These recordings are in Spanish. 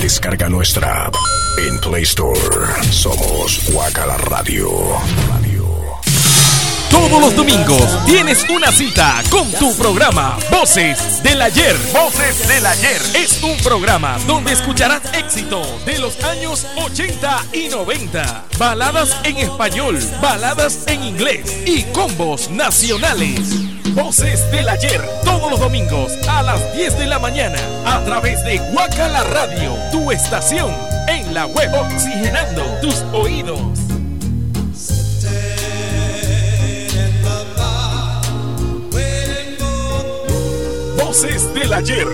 Descarga nuestra app en Play Store. Somos Guacala Radio. Todos los domingos tienes una cita con tu programa Voces del Ayer. Voces del Ayer es un programa donde escucharás éxitos de los años 80 y 90, baladas en español, baladas en inglés y combos nacionales. Voces del Ayer, todos los domingos a las 10 de la mañana a través de Guacala Radio, tu estación en la web oxigenando tus oídos. Voces del ayer.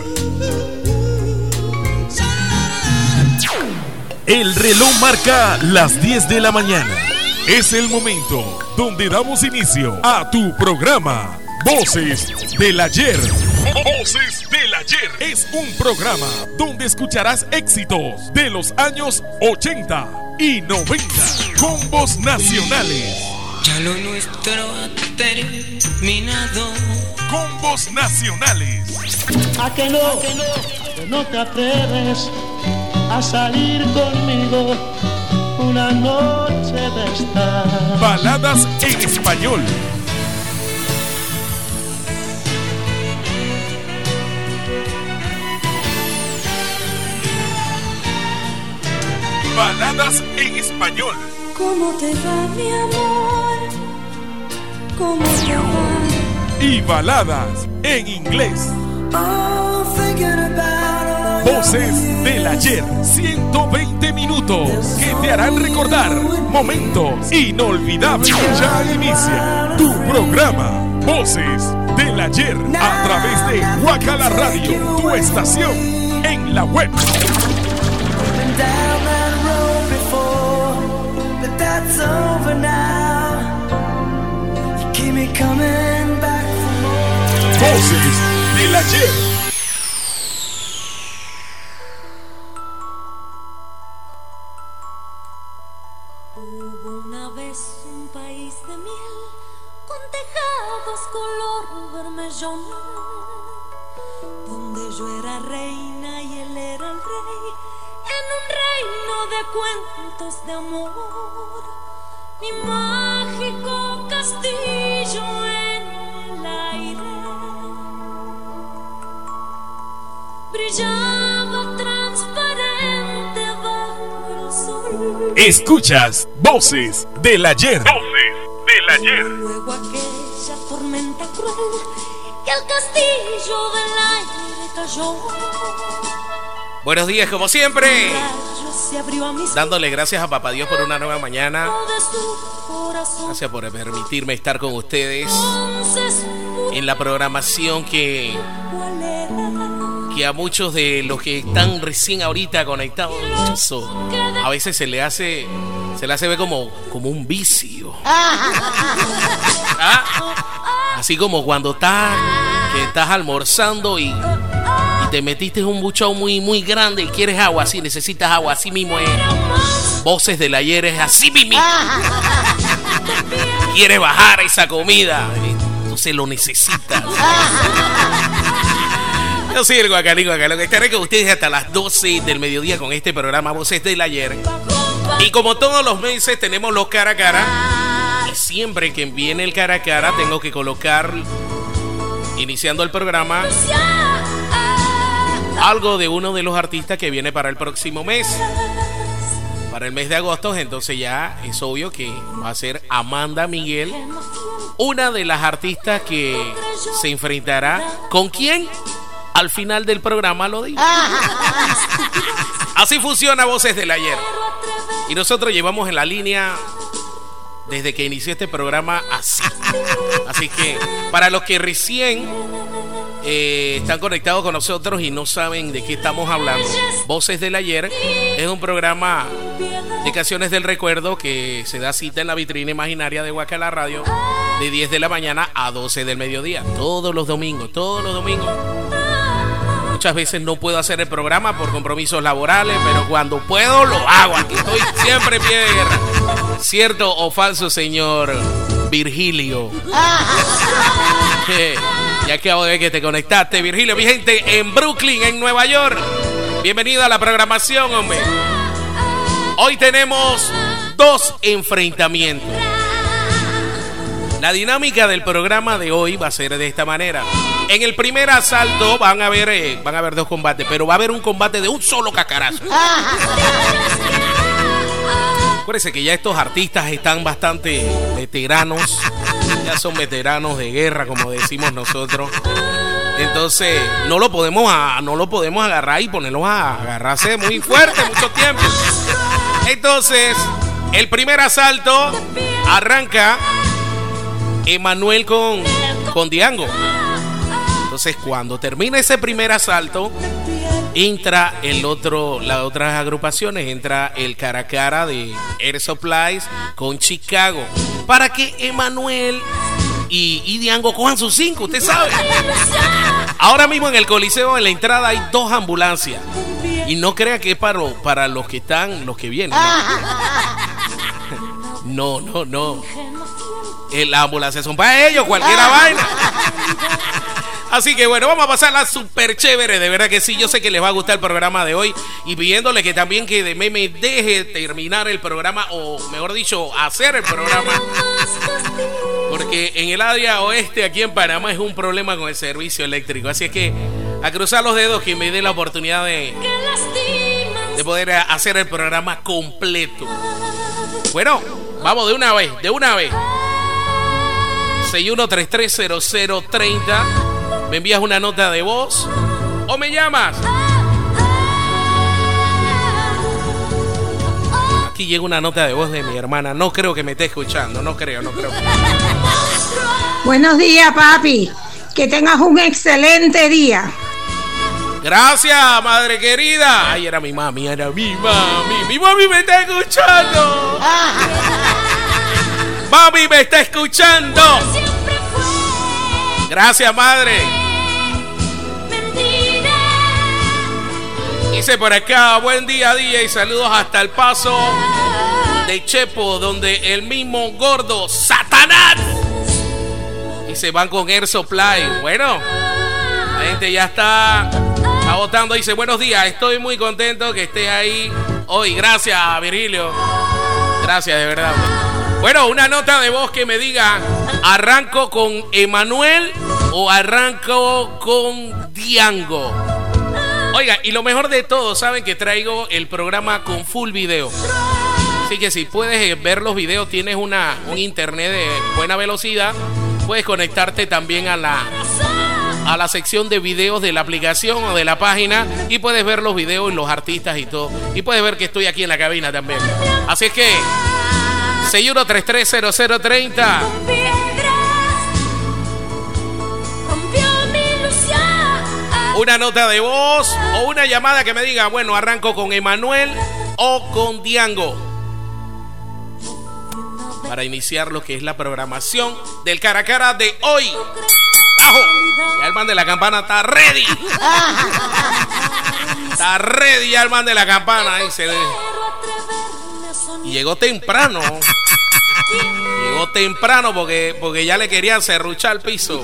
El reloj marca las 10 de la mañana. Es el momento donde damos inicio a tu programa Voces del ayer. Voces del ayer es un programa donde escucharás éxitos de los años 80 y 90 con voz nacionales. Ya lo nuestro ha terminado. Combos nacionales. A que no, que no, que no te atreves a salir conmigo una noche de estar. Baladas en español. Baladas en español. ¿Cómo te va, mi amor? ¿Cómo te va? Y baladas en inglés. Oh, about Voces del ayer. 120 minutos que te harán recordar momentos inolvidables. Ya inicia tu programa. Voces del ayer a través de Guacala Radio, tu estación en la web. down that's over now. You keep me coming back for more. Voces del ayer. Hubo una vez un país de miel con tejados color vermellón, donde yo era reina y él era el rey, en un reino de cuentos de amor, mi mágico castillo en el aire brillaba transparente bajo el sol. Escuchas Voces del ayer. Voces del ayer. Luego aquella tormenta cruel que al castillo del aire cayó. Buenos días, como siempre. Dándole gracias a Papá Dios por una nueva mañana. Gracias por permitirme estar con ustedes en la programación que, que a muchos de los que están recién ahorita conectados, a veces se le hace, se le hace ver como, como un vicio. ¿Ah? Así como cuando estás, que estás almorzando y te metiste un buchón muy, muy grande y quieres agua, así necesitas agua, así mismo es. Voces del ayer es así mismo. Quiere bajar esa comida, entonces lo necesitas. Yo soy el Guacalí Guacalón, estaré con ustedes hasta las 12 del mediodía con este programa Voces del Ayer. Y como todos los meses tenemos los cara a cara. Y siempre que viene el cara a cara tengo que colocar, iniciando el programa, algo de uno de los artistas que viene para el próximo mes. Para el mes de agosto, entonces ya es obvio que va a ser Amanda Miguel, una de las artistas que se enfrentará con quién al final del programa lo digo. Así funciona Voces del Ayer. Y nosotros llevamos en la línea desde que inició este programa así. Así que para los que recién eh, están conectados con nosotros y no saben de qué estamos hablando, Voces del Ayer es un programa de canciones del recuerdo que se da cita en la vitrina imaginaria de Guacala Radio de 10 de la mañana a 12 del mediodía, todos los domingos, todos los domingos. Muchas veces no puedo hacer el programa por compromisos laborales, pero cuando puedo lo hago. Aquí estoy siempre en pie de guerra. ¿Cierto o falso, señor Virgilio? Ya acabo de ver que te conectaste, Virgilio. Mi gente en Brooklyn, en Nueva York. Bienvenido a la programación, hombre. Hoy tenemos dos enfrentamientos. La dinámica del programa de hoy va a ser de esta manera. En el primer asalto van a haber, eh, van a haber dos combates, pero va a haber un combate de un solo cacarazo. Acuérdense que ya estos artistas están bastante veteranos, ya son veteranos de guerra, como decimos nosotros. Entonces, no lo podemos no lo podemos agarrar y ponerlos a agarrarse muy fuerte mucho tiempo. Entonces, el primer asalto arranca Emanuel con, con Diango. Entonces, cuando termina ese primer asalto, entra el otro, las otras agrupaciones, entra el cara a cara de Air Supplies con Chicago. Para que Emanuel y, y, Diango cojan sus cinco, usted sabe. Ahora mismo en el Coliseo, en la entrada, hay dos ambulancias. Y no crea que es para, para los que están, los que vienen. No, no, no. Las ambulancias son para ellos, cualquiera vaina. Así que bueno, vamos a pasarla súper chévere, de verdad que sí, yo sé que les va a gustar el programa de hoy y pidiéndole que también que me deje terminar el programa o mejor dicho, hacer el programa. Porque en el área oeste aquí en Panamá es un problema con el servicio eléctrico, así es que a cruzar los dedos que me dé la oportunidad de de poder hacer el programa completo. Bueno, vamos de una vez, de una vez. 61330030 me envías una nota de voz o me llamas. Aquí llega una nota de voz de mi hermana. No creo que me esté escuchando, no creo, no creo. Buenos días, papi. Que tengas un excelente día. Gracias, madre querida. Ay, era mi mami, era mi mami. Mi mami me está escuchando. Mami me está escuchando. Gracias, madre. Dice por acá, buen día, día y saludos hasta el paso de Chepo, donde el mismo gordo Satanás. Y se van con Air Supply. Bueno, la gente ya está, está votando. Dice, buenos días, estoy muy contento que estés ahí hoy. Gracias, Virilio. Gracias, de verdad. Bueno, una nota de voz que me diga, ¿arranco con Emanuel o arranco con Diango? Oiga, y lo mejor de todo, saben que traigo el programa con full video. Así que si puedes eh, ver los videos, tienes una, un internet de buena velocidad, puedes conectarte también a la, a la sección de videos de la aplicación o de la página y puedes ver los videos y los artistas y todo. Y puedes ver que estoy aquí en la cabina también. Así es que 61330030 una nota de voz o una llamada que me diga, bueno, arranco con Emanuel o con Diango. Para iniciar lo que es la programación del cara a cara de hoy. ¡Bajo! Ya el man de la campana está ready. Está ready ya el man de la campana. Ahí se Y llegó temprano. Llegó temprano porque, porque ya le querían cerruchar el piso.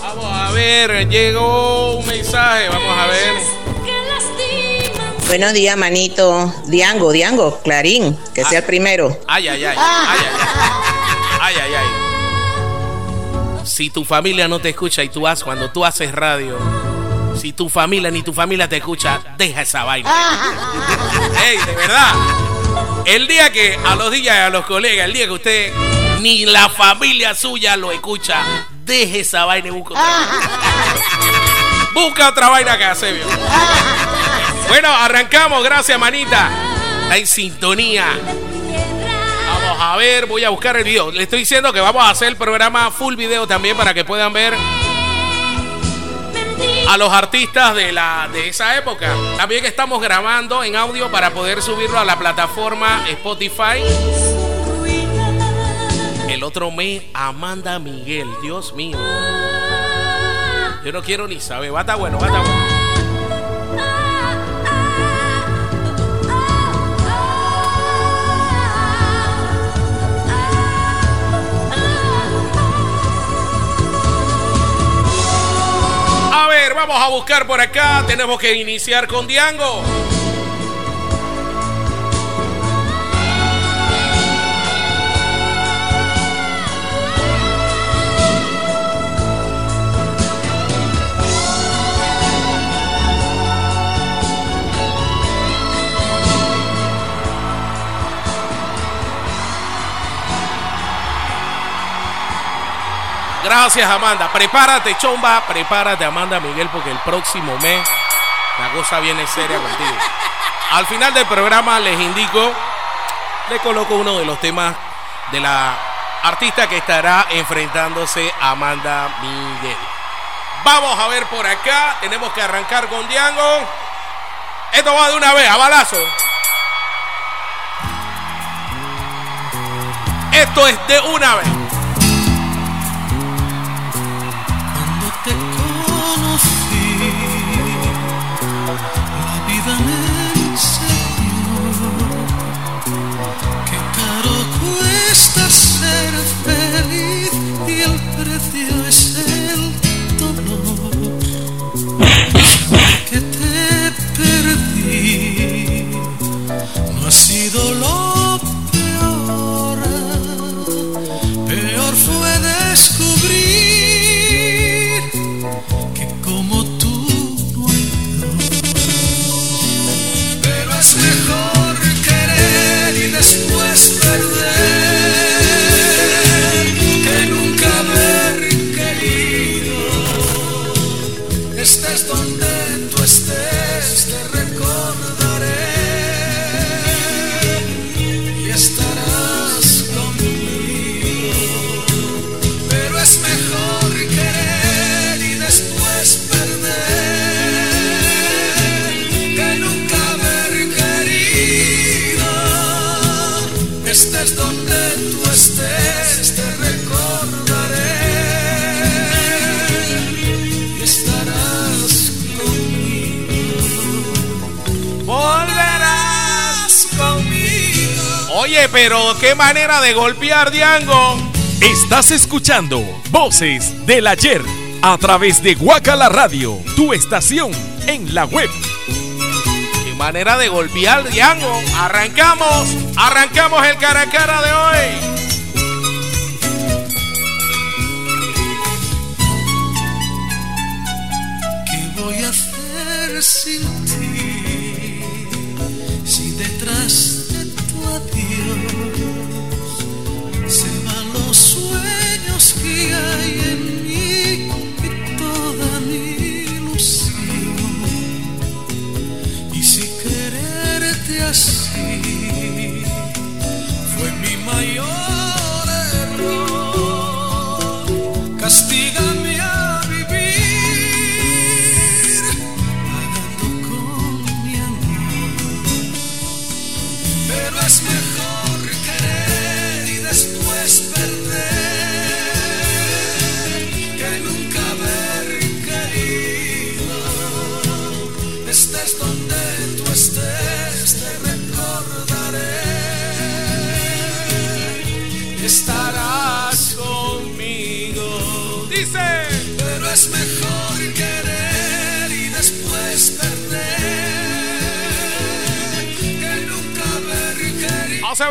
Vamos a ver, llegó un mensaje, vamos a ver. Buenos días, manito. Diango, Diango, Clarín, que sea el primero. Ay, ay, ay, ay, ay, ay, ay, Si tu familia no te escucha y tú haces cuando tú haces radio, si tu familia ni tu familia te escucha, deja esa vaina. Ey, de verdad. El día que a los días a los colegas, el día que usted ni la familia suya lo escucha, deje esa vaina y busca otra. busca otra vaina que hace, Bueno, arrancamos, gracias, manita. Está en sintonía. A ver, voy a buscar el video. Le estoy diciendo que vamos a hacer el programa full video también para que puedan ver a los artistas de, la, de esa época. También estamos grabando en audio para poder subirlo a la plataforma Spotify el otro mes, Amanda Miguel. Dios mío. Yo no quiero ni saber. Va a estar bueno, va a bueno. A ver, vamos a buscar por acá. Tenemos que iniciar con Diango. Gracias, Amanda. Prepárate, chomba. Prepárate, Amanda Miguel, porque el próximo mes la cosa viene seria contigo. Al final del programa les indico, le coloco uno de los temas de la artista que estará enfrentándose a Amanda Miguel. Vamos a ver por acá. Tenemos que arrancar con Diango. Esto va de una vez, a balazo. Esto es de una vez. sin dolor. Pero qué manera de golpear, Diango. Estás escuchando Voces del Ayer a través de Guacala Radio, tu estación en la web. Qué manera de golpear, Diango. Arrancamos, arrancamos el cara a cara de hoy. ¿Qué voy a hacer sin quererte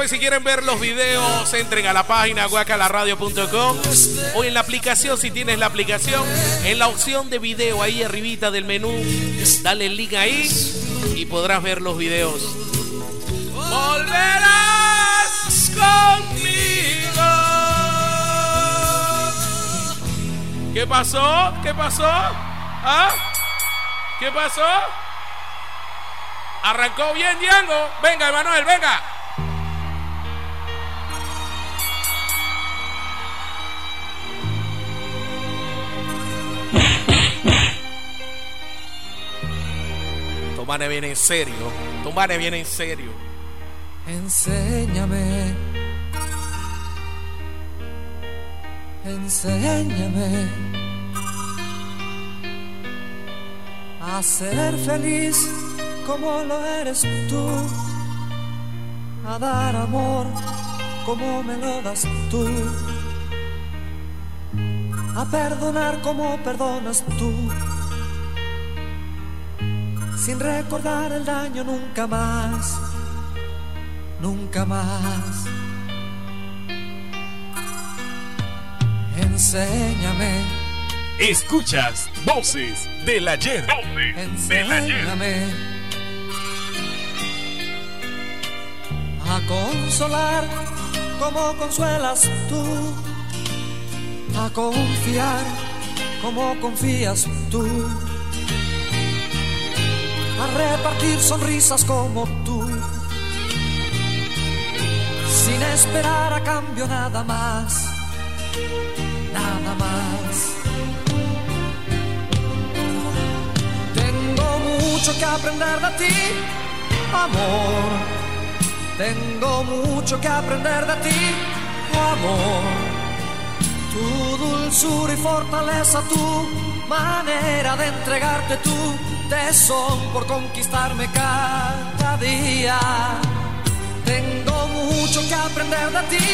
si quieren ver los videos, entren a la página guacalaradio.com o en la aplicación, si tienes la aplicación, en la opción de video ahí arribita del menú, dale el link ahí y podrás ver los videos. Volverás conmigo. ¿Qué pasó? ¿Qué pasó? ¿Ah? ¿Qué pasó? Arrancó bien Diango. Venga, Emanuel, venga. Tomane viene en serio. Tomane viene en serio. Enséñame. Enséñame a ser feliz como lo eres tú, a dar amor como me lo das tú, a perdonar como perdonas tú, sin recordar el daño nunca más, nunca más. Enséñame. Escuchas Voces del Ayer. Enséñame a consolar como consuelas tú, a confiar como confías tú, a repartir sonrisas como tú, sin esperar a cambio nada más, nada más. Tengo mucho que aprender de ti, amor. Tengo mucho que aprender de ti, amor. Tu dulzura y fortaleza, tu manera de entregarte tu tesón por conquistarme cada día. Tengo mucho que aprender de ti,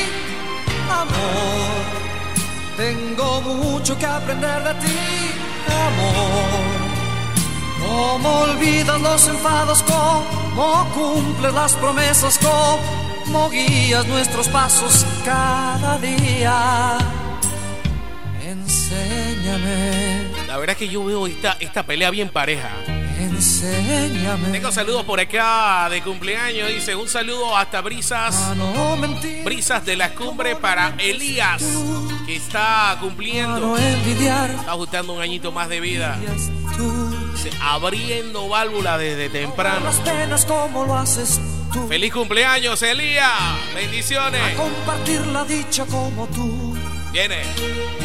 amor. Tengo mucho que aprender de ti, amor. ¿Cómo olvidas los enfados? ¿Cómo cumples las promesas? ¿Cómo guías nuestros pasos cada día? Enséñame. La verdad es que yo veo esta, esta pelea bien pareja. Enséñame. Tengo saludos por acá de cumpleaños. Dice un saludo hasta Brisas. A no mentir, Brisas de la cumbre para Elías, que está a cumpliendo. no envidiar. Está ajustando un añito más de vida. Dice, abriendo válvula desde temprano. las penas como lo haces tú. Feliz cumpleaños, Elías. Bendiciones. Compartir la dicha como tú. Viene.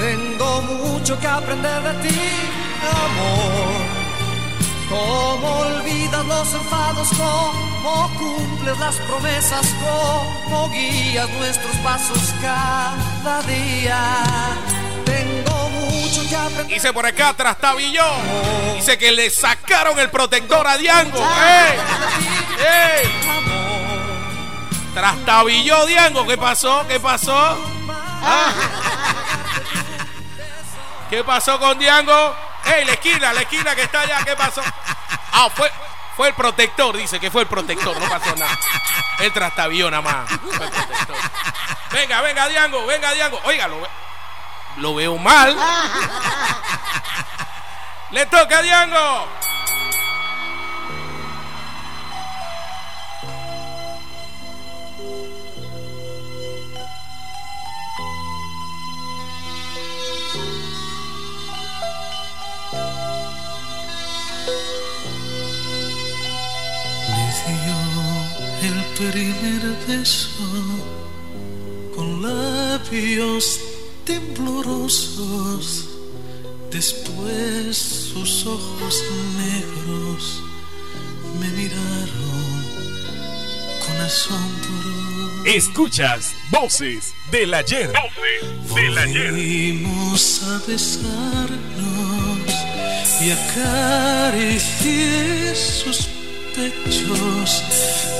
Tengo mucho que aprender de ti, amor. ¿Cómo olvidas los enfados? ¿Cómo cumples las promesas? ¿Cómo guías nuestros pasos cada día? Tengo mucho que aprender. Dice por acá Trastabillo. Dice que le sacaron el protector a Diango. ¡Ey! ¡Ey! Trastabillo Diango. ¿Qué pasó? ¿Qué pasó? ¿Ah? ¿Qué pasó con Diango? ¡Ey! La esquina, la esquina que está allá. ¿Qué pasó? Ah, fue, fue el protector. Dice que fue el protector. No pasó nada. El trastabillo nada más. Fue el protector. Venga, venga, Diango. Venga, Diango. Oiga, lo, ve- lo veo mal. Le toca a Diango. Primer beso con labios temblorosos. Después sus ojos negros me miraron con asombro. Escuchas Voces del Ayer. Volvimos a besarnos y acaricié sus pechos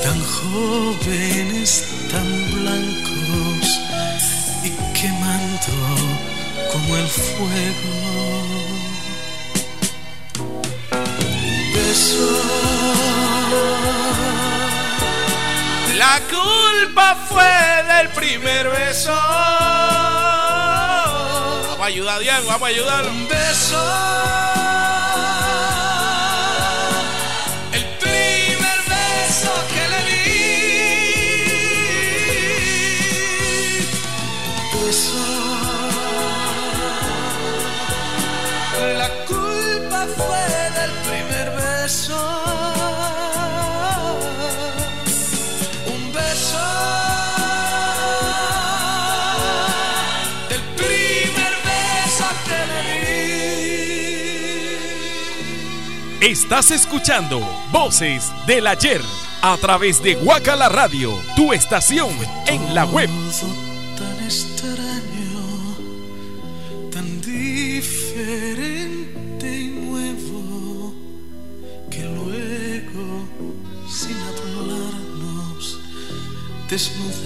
tan jóvenes, tan blancos y quemando como el fuego. Beso. La culpa fue del primer beso. Vamos a ayudar a Diango, vamos a ayudarlo. Un beso. Estás escuchando Voces del Ayer a través de Guacala Radio, tu estación en la web. Tan extraño, tan diferente y nuevo, que luego, sin hablarnos, desnudamos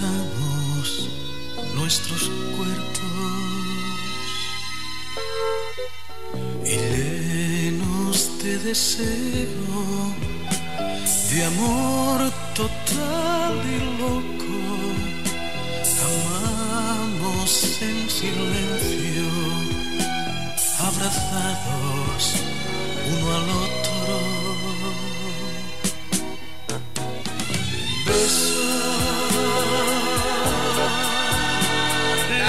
deseo, de amor total y loco, amamos en silencio, abrazados uno al otro. Beso.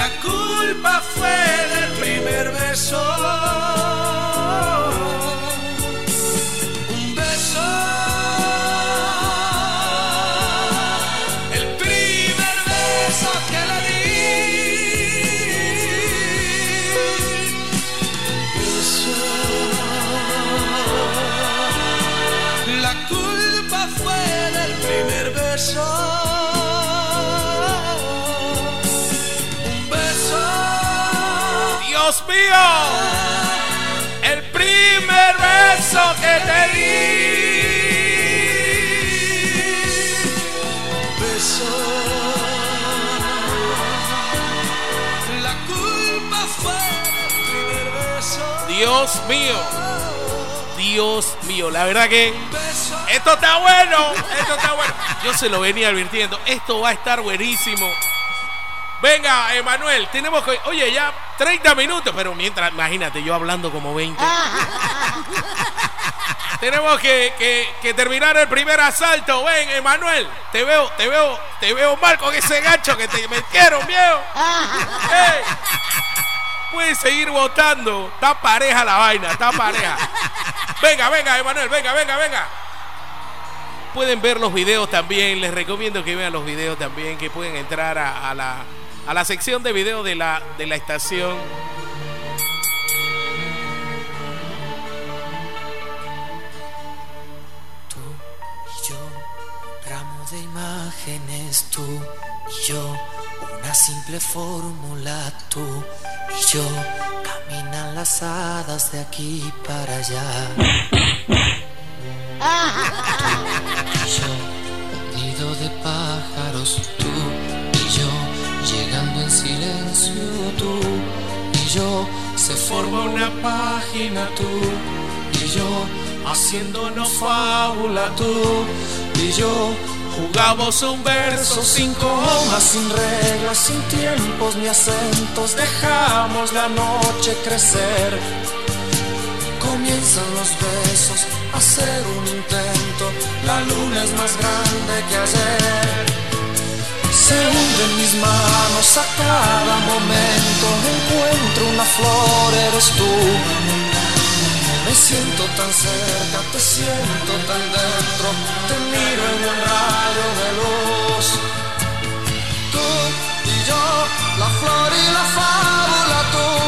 La culpa fue del primer beso. Dios mío, el primer beso que te di. Beso. La culpa fue del primer beso. Dios mío, Dios mío, la verdad que esto está bueno, esto está bueno. Yo se lo venía advirtiendo, esto va a estar buenísimo. Venga, Emanuel, tenemos que. Oye, ya 30 minutos, pero mientras, imagínate, yo hablando como 20. tenemos que, que- que terminar el primer asalto. Ven, Emanuel, te veo, te veo, te veo mal con ese gancho que te metieron, viejo. Ey, Puedes seguir votando. Está pareja la vaina, está pareja. Venga, venga, Emanuel, venga, venga, venga. Pueden ver los videos también. Les recomiendo que vean los videos también. Que pueden entrar a, a la, a la sección de videos de la, de la estación. y yo, ramo de imágenes, tú y yo, una simple fórmula, tú y yo, caminan las hadas de aquí para allá. Tú y yo, un nido de pájaros, tú en silencio, tú y yo, se forma una página, tú y yo, haciéndonos fábula, tú y yo. Jugamos un verso sin comas, sin reglas, sin tiempos ni acentos. Dejamos la noche crecer. Comienzan los besos, a hacer un intento. La luna es más grande que ayer. Se hunde en mis manos a cada momento. Encuentro una flor, eres tú. Me siento tan cerca, te siento tan dentro. Te miro en un rayo de luz. Tú y yo, la flor y la fábula, tú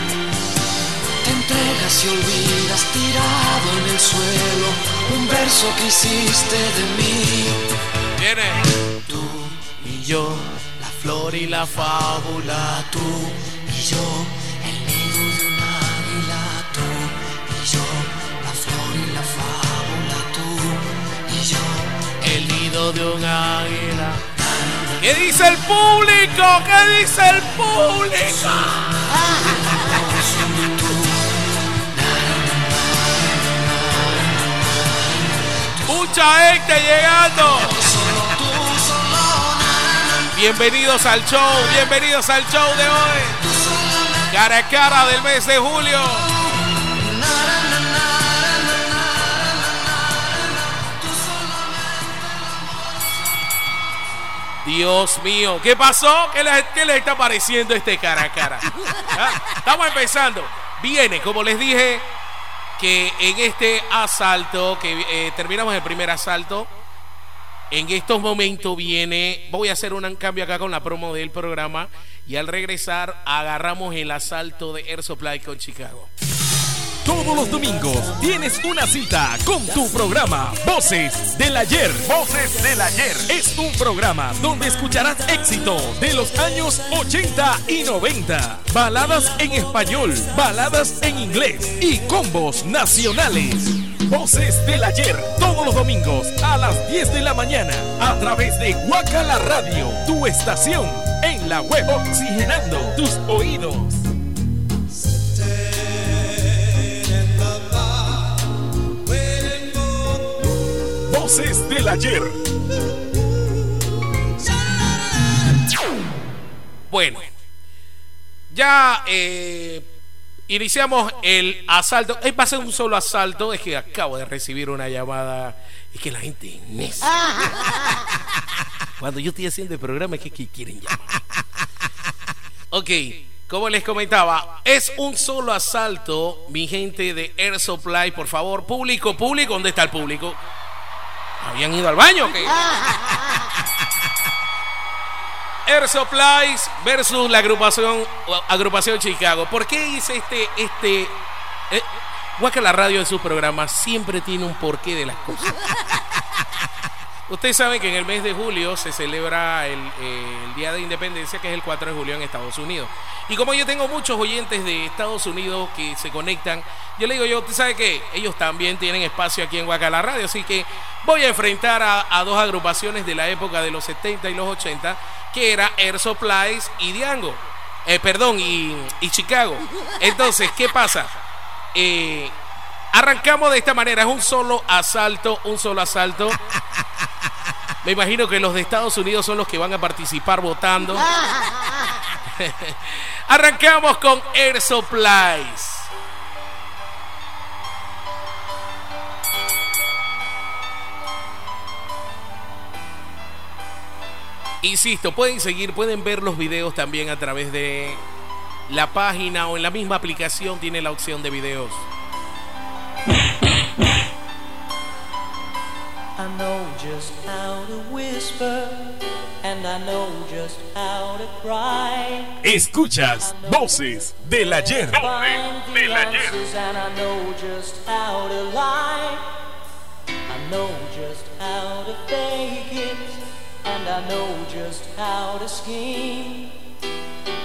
Entregas y olvidas tirado en el suelo un verso que hiciste de mí. Viene. Tú y yo, la flor y la fábula. Tú y yo, el nido de un águila. Tú y yo, la flor y la fábula. Tú y yo, el nido de un águila. ¿Qué dice el público? ¿Qué dice el público? Mucha gente llegando. Bienvenidos al show, bienvenidos al show de hoy. Cara a cara del mes de julio. Dios mío, ¿qué pasó? ¿Qué les está pareciendo este cara a cara? ¿Ah? Estamos empezando. Viene, como les dije, que en este asalto, que eh, terminamos el primer asalto, en estos momentos viene, voy a hacer un cambio acá con la promo del programa y al regresar agarramos el asalto de Air Supply con Chicago. Todos los domingos tienes una cita con tu programa Voces del Ayer. Voces del Ayer es un programa donde escucharás éxitos de los años 80 y 90, baladas en español, baladas en inglés y combos nacionales. Voces del Ayer, todos los domingos a las 10 de la mañana a través de Guacala Radio, tu estación en la web oxigenando tus oídos. Voces del ayer. Bueno, ya eh, iniciamos el asalto. Es va a ser un solo asalto. Es que acabo de recibir una llamada. Es que la gente es necia. Cuando yo estoy haciendo el programa es que, que quieren llamar. Ok, como les comentaba, es un solo asalto, mi gente de Air Supply. Por favor, público, público, ¿dónde está el público? ¿Habían ido al baño? Air Supplies versus la agrupación agrupación Chicago. ¿Por qué hice este este eh, Guaca la radio en sus programas siempre tiene un porqué de las cosas. Ustedes saben que en el mes de julio se celebra el, eh, Día de Independencia, que es el 4 de julio en Estados Unidos. Y como yo tengo muchos oyentes de Estados Unidos que se conectan, yo le digo yo, ¿usted sabe que ellos también tienen espacio aquí en Guacala Radio? Así que voy a enfrentar a, dos agrupaciones de la época de los 70 y los 80, que era Air Supplies y Diango. Eh, perdón, y, y, Chicago. Entonces, ¿qué pasa? Eh, arrancamos de esta manera, es un solo asalto, un solo asalto. Me imagino que los de Estados Unidos son los que van a participar votando. Arrancamos con Air Supplies. Insisto, pueden seguir, pueden ver los videos también a través de la página o en la misma aplicación tiene la opción de videos. I know just how to whisper and I know just how to cry. Escuchas voces del ayer. Voces del ayer. And I know just how to lie. I know just how to fake it and I know just how to scheme.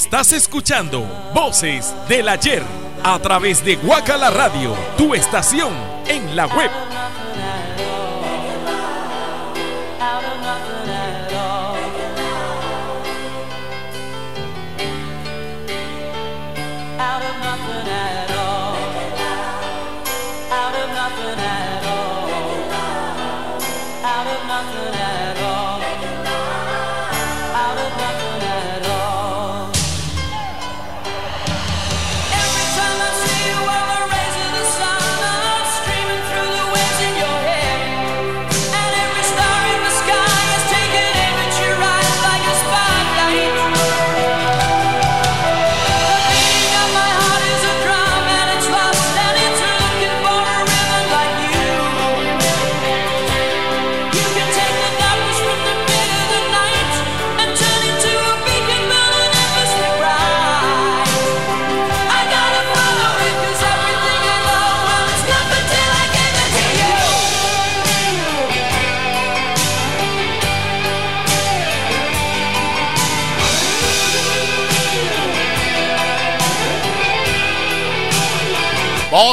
Estás escuchando Voces del Ayer a través de Guacala Radio, tu estación en la web.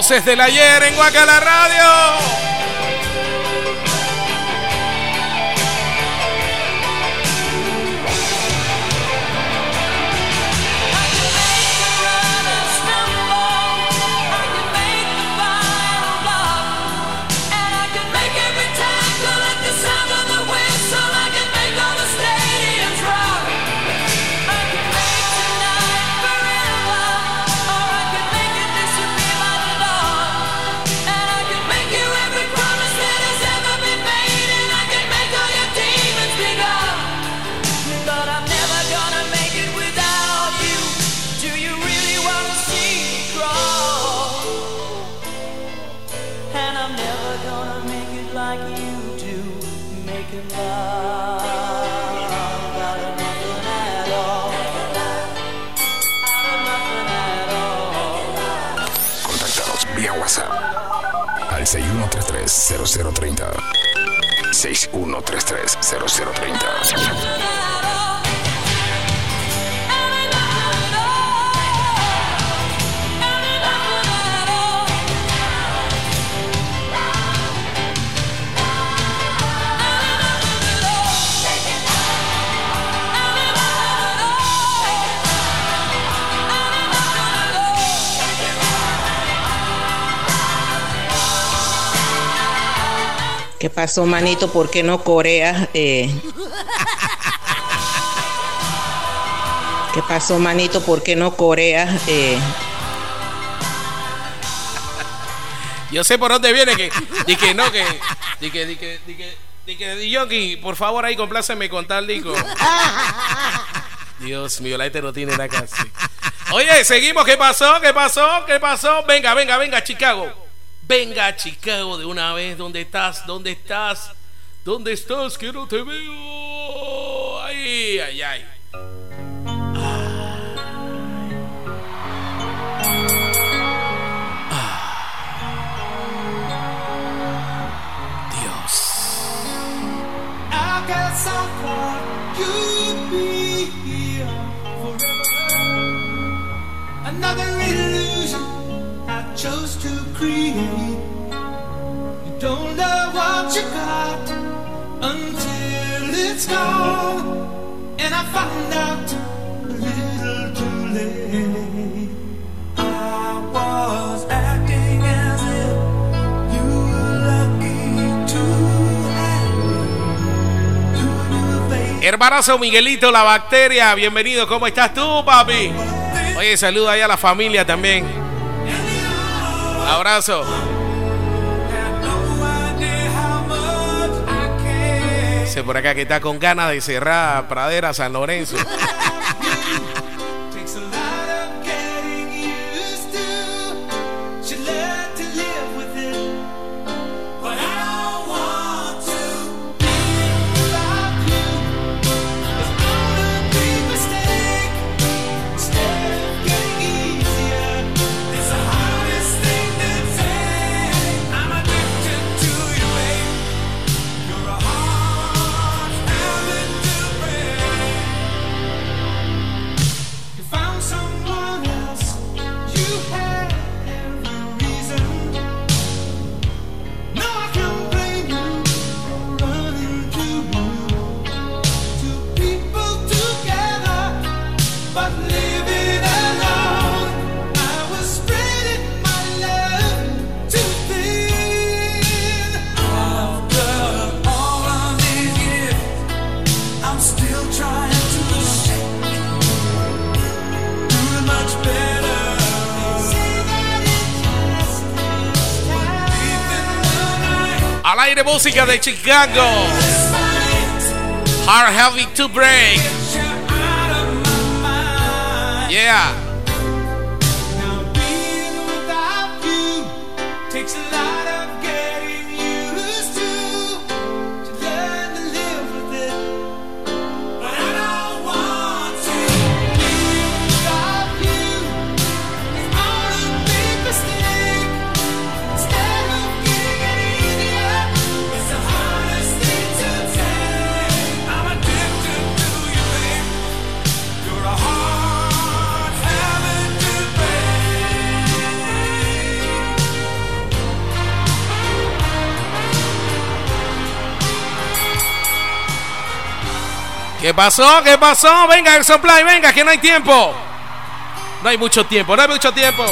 Voces del ayer en Guacala Radio. Al 6133-0030. 6133-0030. ¿Qué pasó, manito? ¿Por qué no Corea? Eh? ¿Qué pasó, manito? ¿Por qué no Corea? Eh? Yo sé por dónde viene que, di que no, que, di que, di que, di que, di que, por favor ahí compláceme con tal dico. Dios mío, la gente no tiene la casa. Oye, seguimos, ¿qué pasó? ¿Qué pasó? ¿Qué pasó? Venga, venga, venga, Chicago. Venga a Chicago de una vez. ¿Dónde estás? ¿Dónde estás? ¿Dónde estás? Que no te veo. Ay, ay, ay. Create. You don't know what you got until it's gone. And I found out a little too late. I was acting as if you were lucky to have me. Hermanazo Miguelito, la bacteria, bienvenido. ¿Cómo estás tú, papi? Oye, saluda ahí a la familia también. Abrazo. Dice por acá que está con ganas de cerrar Pradera San Lorenzo. aire música de Chicago. Hard Heavy to Break. Yeah. pasó? ¿Qué pasó? Venga, Gerson Play, venga, que no hay tiempo. No hay mucho tiempo, no hay mucho tiempo.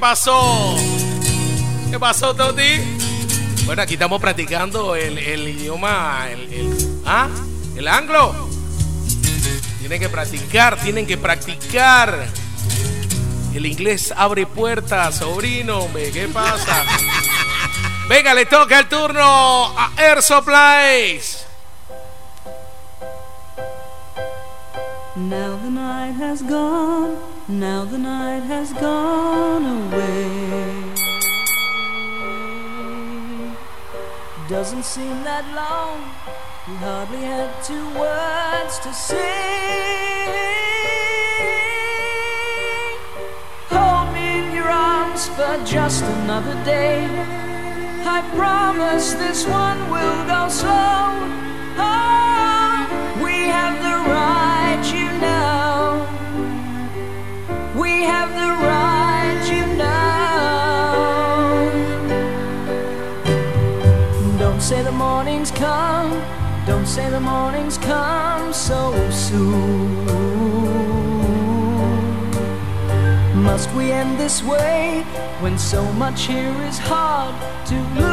pasó? ¿Qué pasó, Toti? Bueno, aquí estamos practicando el, el idioma, el, el, ¿ah? el anglo. Tienen que practicar, tienen que practicar. El inglés abre puertas, sobrino, ¿qué pasa? Venga, le toca el turno a Air Supplies. night has gone, now the night has gone away. Doesn't seem that long, we hardly had two words to say. Hold me in your arms for just another day. I promise this one will go slow. Oh, we have the right. morning's come, don't say the morning's come so soon. Must we end this way when so much here is hard to lose?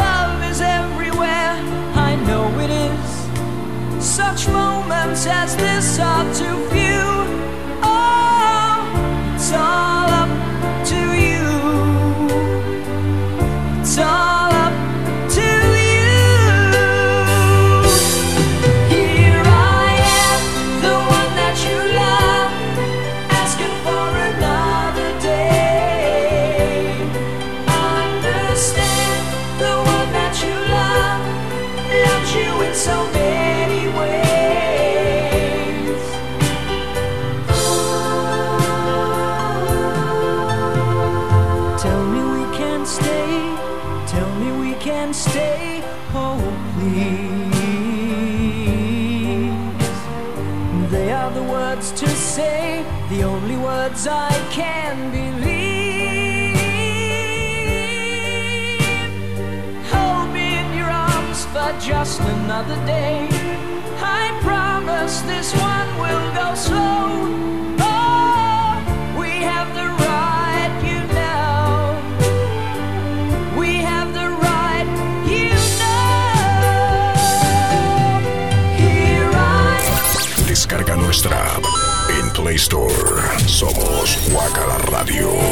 Love is everywhere, I know it is. Such moments as this are too few. Oh, time. It's nuestra app en Play Store. Somos Guacala Radio.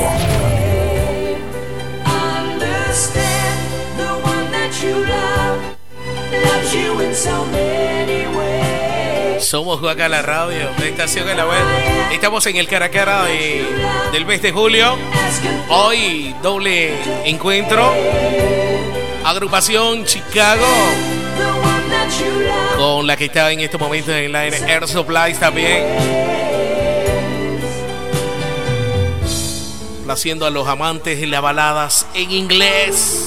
Somos Guacala Radio, la estación en la web. Estamos en el Caracara de- del mes de julio. Hoy doble encuentro. Agrupación Chicago. Con la que está en estos momentos en la Air Supplies también. Placiendo a los amantes de las baladas en inglés.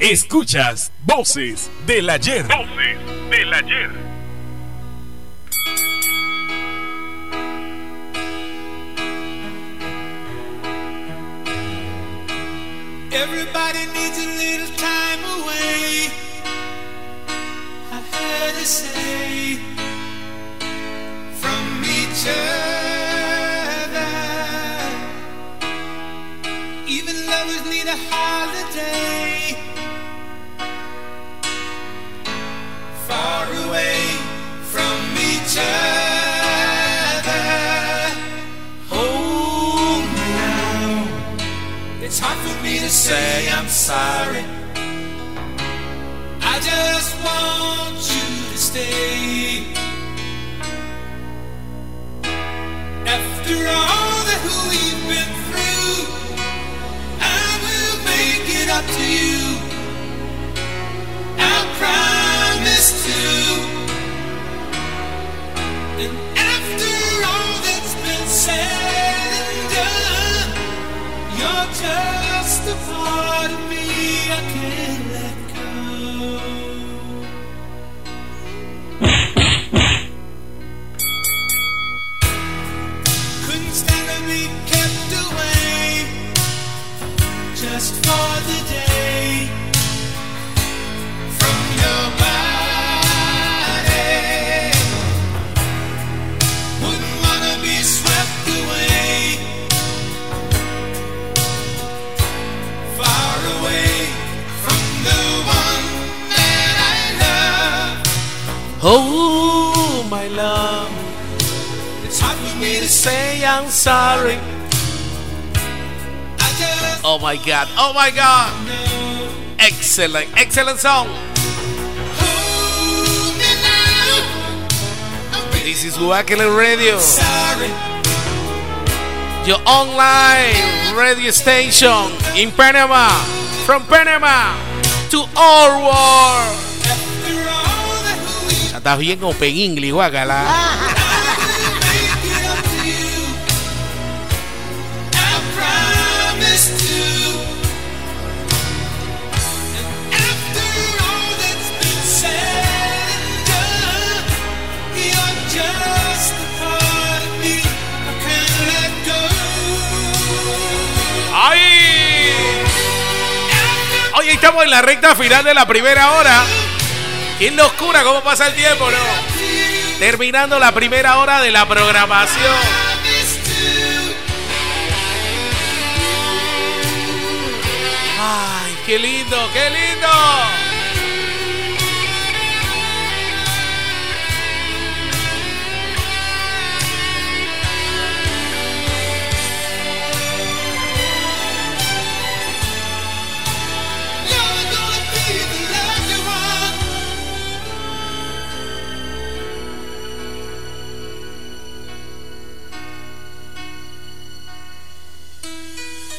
Escuchas Voces del Ayer. Voces del ayer. Everybody needs a say I'm sorry. I just want you to stay. After all that who we've been through, I will make it up to you. I promise to. A part of me I can't Me to Say I'm sorry. Oh my God. Oh my God. Excellent. Excellent song. This is Wackler Radio. Your online radio station in Panama. From Panama to all world. Estás bien open English, guacala. Estamos en la recta final de la primera hora. ¡Qué locura cómo pasa el tiempo, no! Terminando la primera hora de la programación. ¡Ay, qué lindo, qué lindo!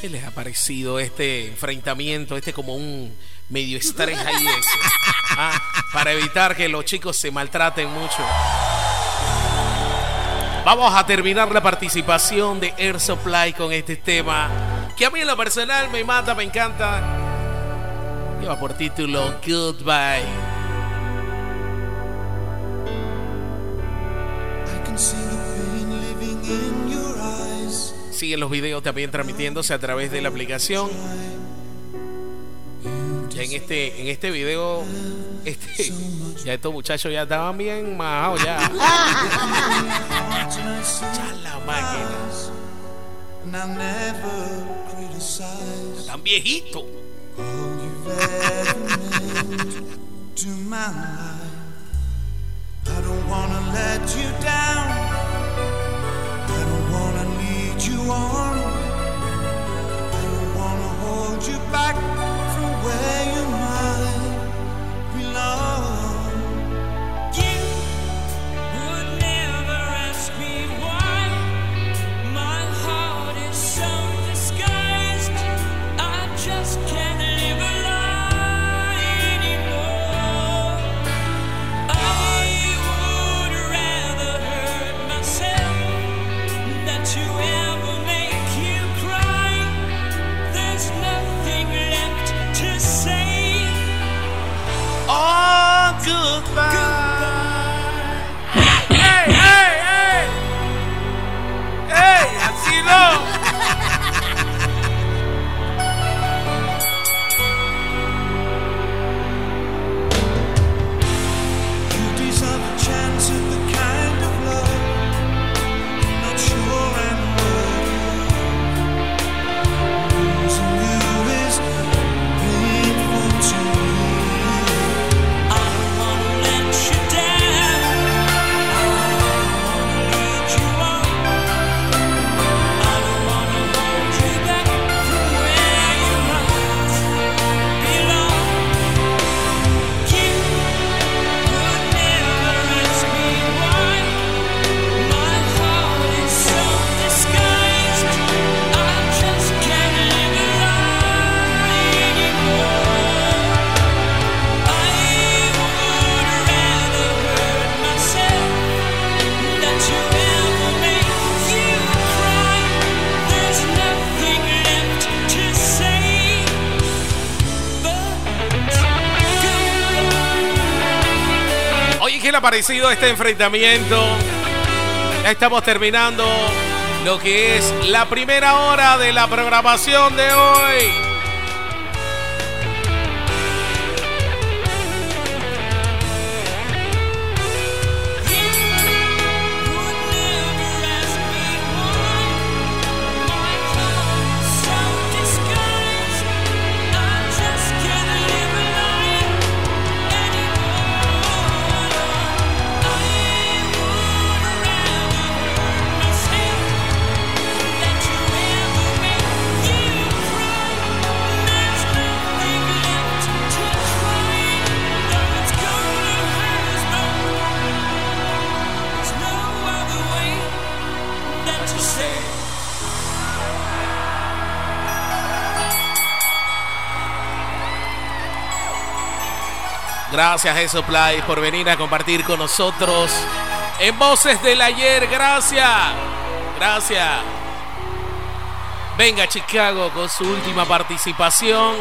¿Qué les ha parecido este enfrentamiento, este como un medio estrés ahí ese? Ah, para evitar que los chicos se maltraten mucho. Vamos a terminar la participación de Air Supply con este tema que a mí en lo personal me mata, me encanta. Lleva por título Goodbye. I can see the pain living in. Siguen los videos también transmitiéndose a través de la aplicación. En este, en este video, este, ya estos muchachos ya estaban bien majados ya. Ya la máquina. Ever meant to my life. I don't wanna let you down. On. I don't wanna hold you back from where you no! Oye, ¿qué le ha parecido este enfrentamiento? Estamos terminando lo que es la primera hora de la programación de hoy. Gracias, Eso Play, por venir a compartir con nosotros en Voces del Ayer. Gracias. Gracias. Venga Chicago con su última participación.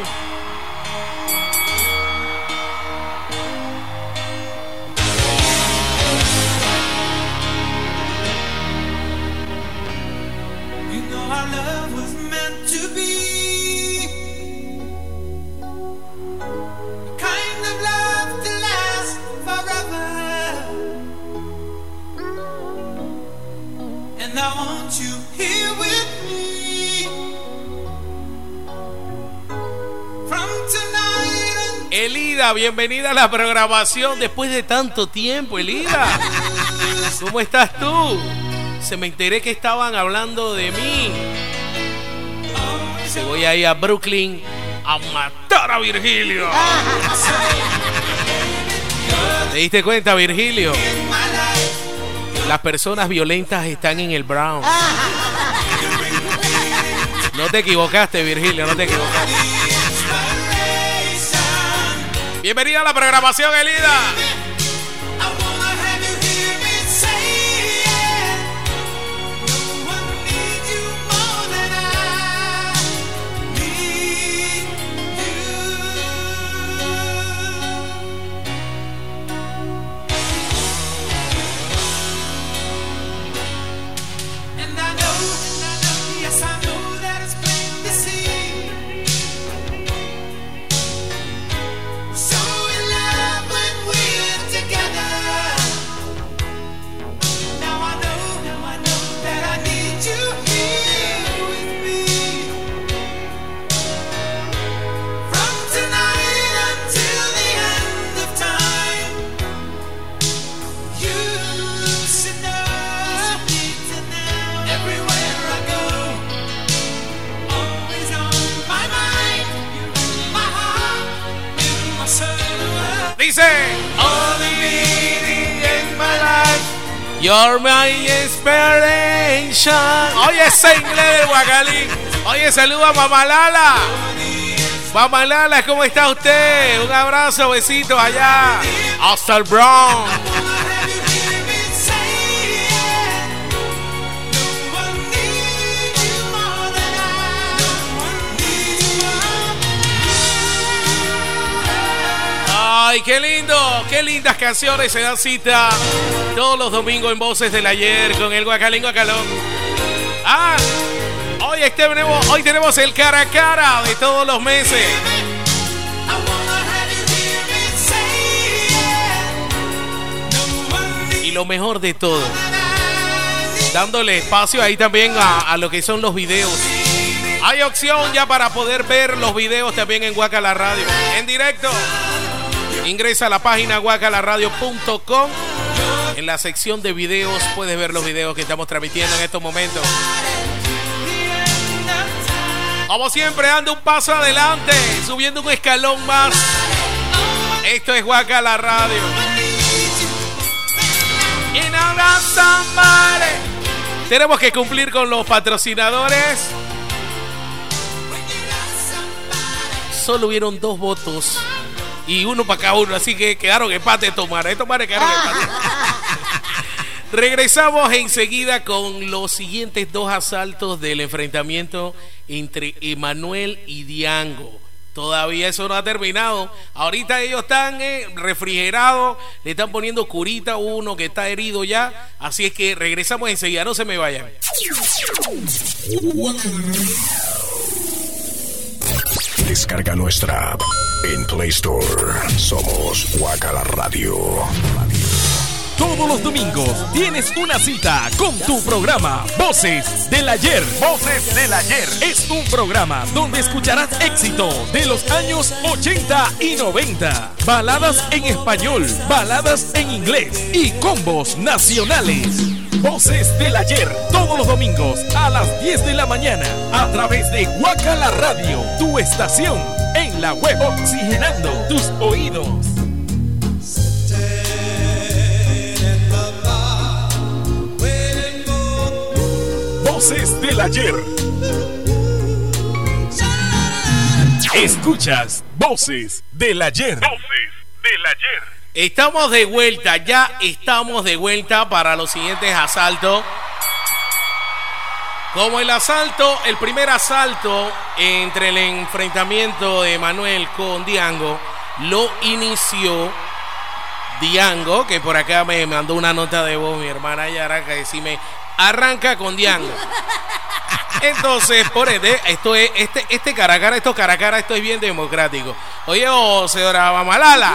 Bienvenida a la programación después de tanto tiempo, Elida. ¿Cómo estás tú? Se me enteré que estaban hablando de mí. Se voy a ir a Brooklyn a matar a Virgilio. ¿Te diste cuenta, Virgilio? Las personas violentas están en el Brown. No te equivocaste, Virgilio, no te equivocaste. Bienvenida a la programación, Elida. You're my. Oye, ese inglés del Guacalí. Oye, saluda a Mamalala. Mamalala, ¿cómo está usted? Un abrazo, besitos allá. Hasta el Bronx. Ay, qué lindo, qué lindas canciones se dan cita todos los domingos en Voces del Ayer con el Guacalín Guacalón. Ah, hoy, este tenemos, hoy tenemos el cara a cara de todos los meses. Y lo mejor de todo, dándole espacio ahí también a, a lo que son los videos. Hay opción ya para poder ver los videos también en Guacala Radio, en directo. Ingresa a la página guacalaradio.com. En la sección de videos puedes ver los videos que estamos transmitiendo en estos momentos. Como siempre, ando un paso adelante, subiendo un escalón más. Esto es Radio. Y nada, somebody. Tenemos que cumplir con los patrocinadores. Solo hubieron dos votos y uno para cada uno, así que quedaron empate tomar. Estos mares quedaron empate. Regresamos enseguida con los siguientes dos asaltos del enfrentamiento entre Emanuel y Diango. Todavía eso no ha terminado. Ahorita ellos están eh, refrigerados, le están poniendo curita a uno que está herido ya. Así es que regresamos enseguida, no se me vayan. Descarga nuestra app en Play Store. Somos Guacala Radio. Todos los domingos tienes una cita con tu programa Voces del Ayer. Voces del Ayer es un programa donde escucharás éxito de los años 80 y 90. Baladas en español, baladas en inglés y combos nacionales. Voces del Ayer, todos los domingos a las 10 de la mañana a través de Guacala Radio, tu estación en la web oxigenando tus oídos. Voces del ayer. Escuchas Voces del ayer. Voces del ayer. Estamos de vuelta, ya estamos de vuelta para los siguientes asaltos. Como el asalto, el primer asalto entre el enfrentamiento de Manuel con Diango lo inició Diango, que por acá me mandó una nota de voz mi hermana Yara que decime arranca con Diango. Entonces, por ende, esto es, este, este cara a cara, esto cara a cara, esto es bien democrático. Oye, oh, señora Bamalala,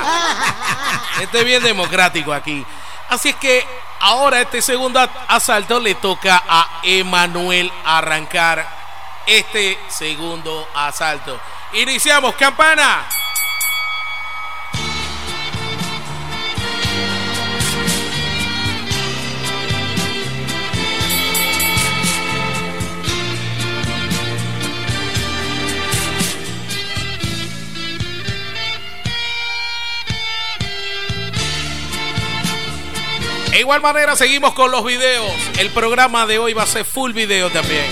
esto es bien democrático aquí. Así es que ahora este segundo asalto le toca a Emanuel arrancar este segundo asalto. Iniciamos, campana. De igual manera seguimos con los videos. El programa de hoy va a ser full video también.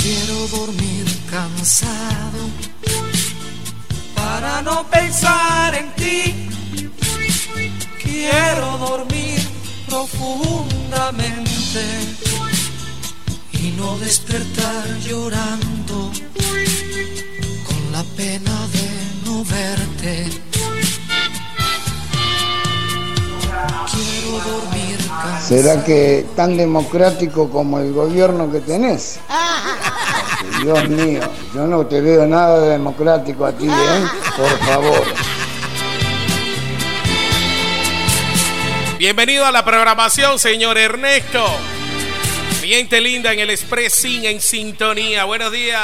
Quiero dormir cansado para no pensar en ti. Quiero dormir profundamente y no despertar llorando con la pena de no verte. Quiero dormir cansado. ¿Será que tan democrático como el gobierno que tenés? Dios mío, yo no te veo nada democrático a ti, ¿eh? Por favor. Bienvenido a la programación, señor Ernesto. Gente linda en el Expressing en sintonía. Buenos días.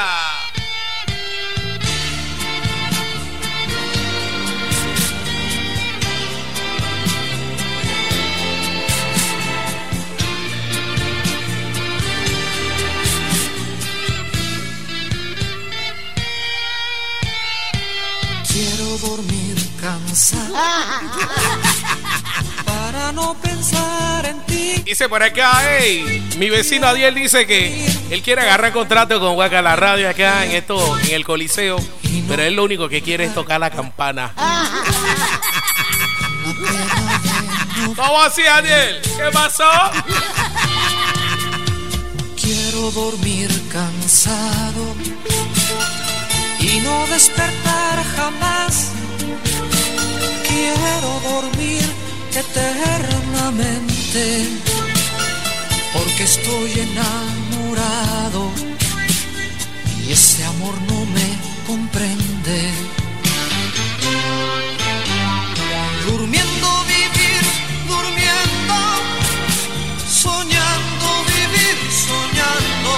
Quiero dormir cansado para no pensar en ti. Dice por acá, hey, mi vecino Adiel dice que él quiere agarrar contrato con Huaca la radio acá en esto, en el Coliseo, pero él lo único que quiere es tocar la campana. ¿Cómo así, Adiel? ¿Qué pasó? Quiero dormir cansado y no despertar jamás. Quiero dormir eternamente porque estoy enamorado y ese amor no me comprende. Durmiendo vivir, durmiendo, soñando vivir, soñando,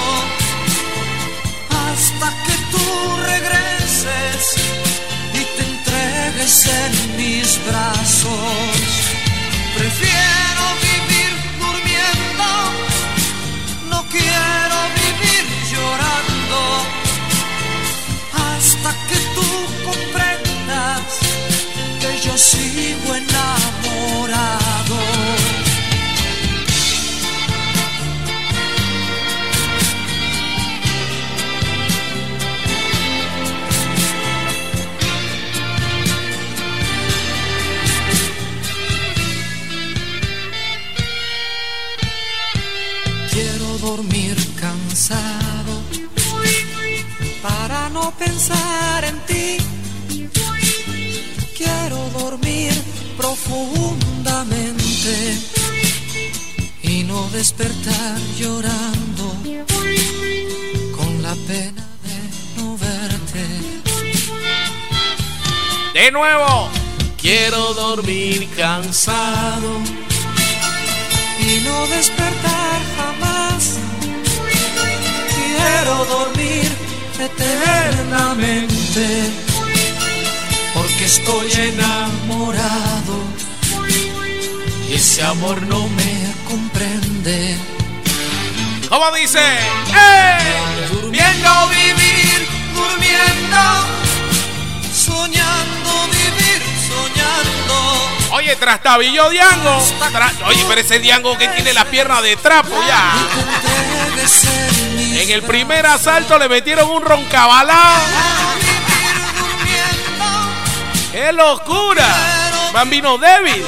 hasta que tú regreses y te entregues en mis brazos. Sigo enamorado. Quiero dormir cansado para no pensar en ti. Despertar llorando con la pena de no verte. De nuevo, quiero dormir cansado y no despertar jamás. Quiero dormir eternamente porque estoy enamorado y ese amor no me ¿Cómo dice? ¡Ey! Durmiendo vivir, durmiendo, soñando vivir, soñando. Oye, trastabillo Diango. Oye, pero ese Diango que tiene la pierna de trapo ya. En el primer asalto le metieron un roncabalao. ¡Qué locura! Bambino débil.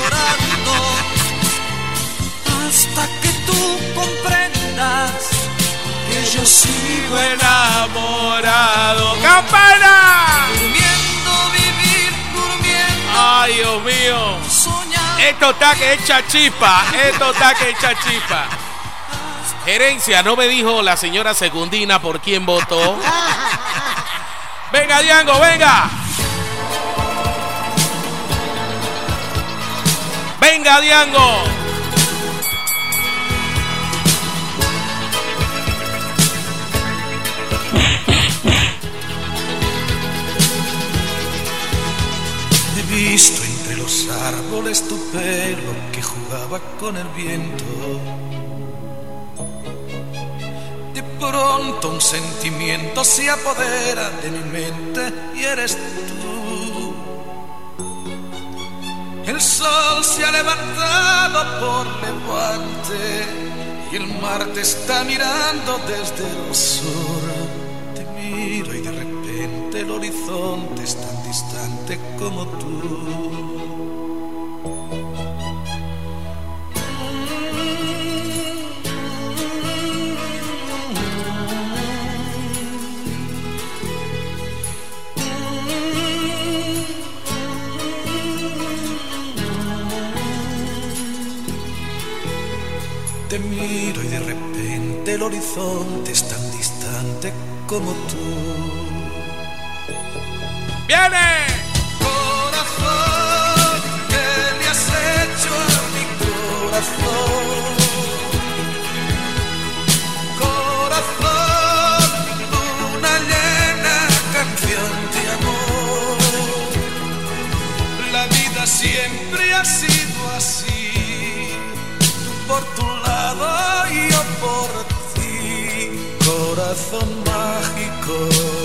Sigo enamorado. ¡Campana! Durmiendo, vivir, durmiendo. Ay, Dios mío. Esto está que echa chispa. Esto está que echa chispa. Gerencia, no me dijo la señora Secundina por quién votó. Venga, Diango, venga. Venga, Diango. Árboles tu pelo que jugaba con el viento. De pronto un sentimiento se apodera de mi mente y eres tú. El sol se ha levantado por levante y el mar te está mirando desde el sur. Te miro y de repente el horizonte es tan distante como tú. Te miro y de repente el horizonte es tan distante como tú. ¡Viene! Corazón, ¿qué le has hecho a mi corazón? Corazón, una llena canción de amor. La vida siempre así, corazón mágico.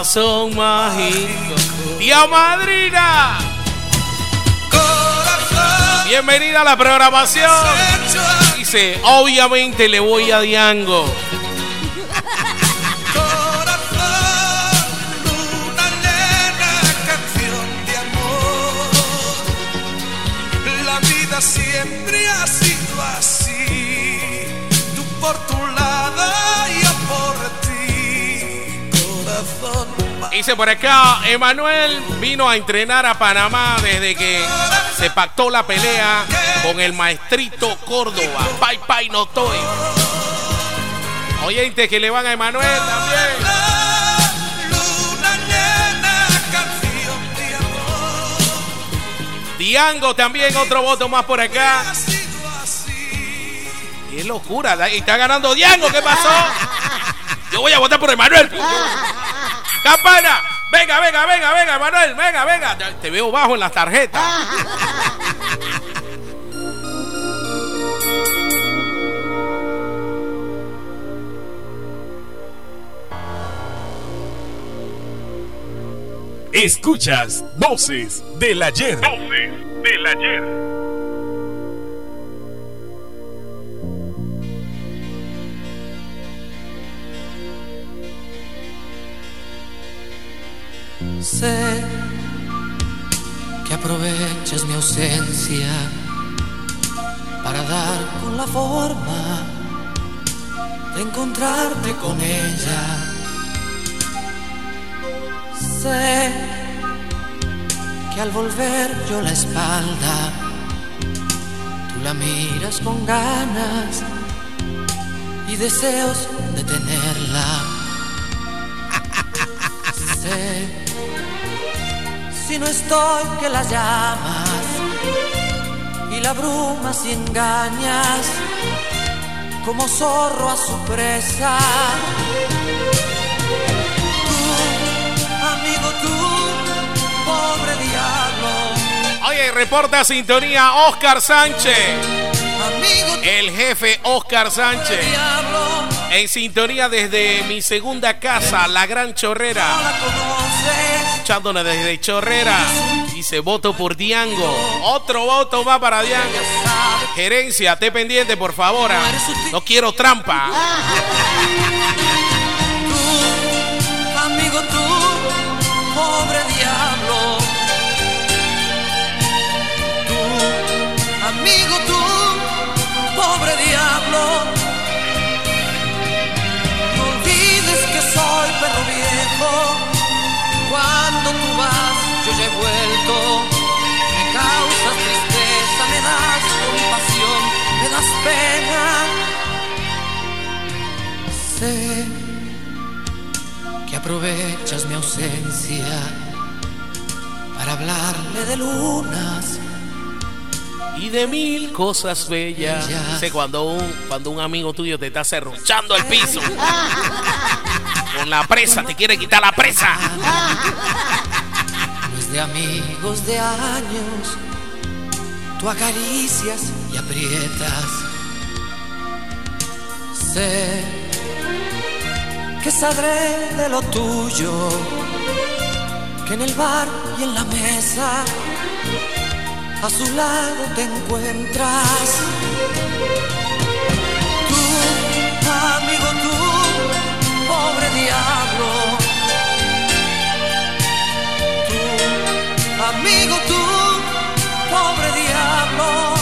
Corazón mágico. Tía madrina. Bienvenida a la programación. Dice, obviamente le voy a Diango. siempre ha sido así. Tú por tu Dice por acá, Emanuel vino a entrenar a Panamá desde que se pactó la pelea con el maestrito Córdoba. Pai, pai, no estoy. Oyente que le van a Emanuel también. Diango también, otro voto más por acá. Qué locura, está ganando Diango, ¿qué pasó? Yo voy a votar por Emanuel. Campana, venga, venga, venga, venga, Emanuel, venga, venga. Te veo bajo en las tarjetas. Escuchas Voces del Ayer. Voces del ayer. Sé que aprovechas mi ausencia para dar con la forma de encontrarte con ella. Sé que al volver yo la espalda, tú la miras con ganas y deseos de tenerla. Sé si no estoy que la llamas y la abrumas y engañas como zorro a su presa. Tú, amigo, tú, pobre diablo. Oye, reporta sintonía Oscar Sánchez. El jefe Oscar Sánchez. En sintonía desde mi segunda casa, La Gran Chorrera. no la conoces. Escuchándole desde Chorrera. Dice voto por Diango. Otro voto más para Diango. Gerencia, esté pendiente, por favor. ah. No quiero trampa. No olvides que soy perro viejo. Cuando tú vas, yo ya he vuelto. Me causas tristeza, me das compasión, me das pena. Sé que aprovechas mi ausencia para hablarle de lunas. Y de mil cosas bellas. Sé cuando un, cuando un amigo tuyo te está cerruchando el piso. Con la presa, te quiere quitar la presa. No es de amigos de años. Tú acaricias y aprietas. Sé que sabré de lo tuyo. Que en el bar y en la mesa a su lado te encuentras. Tú, amigo, tú, pobre diablo. Tú, amigo, tú, pobre diablo.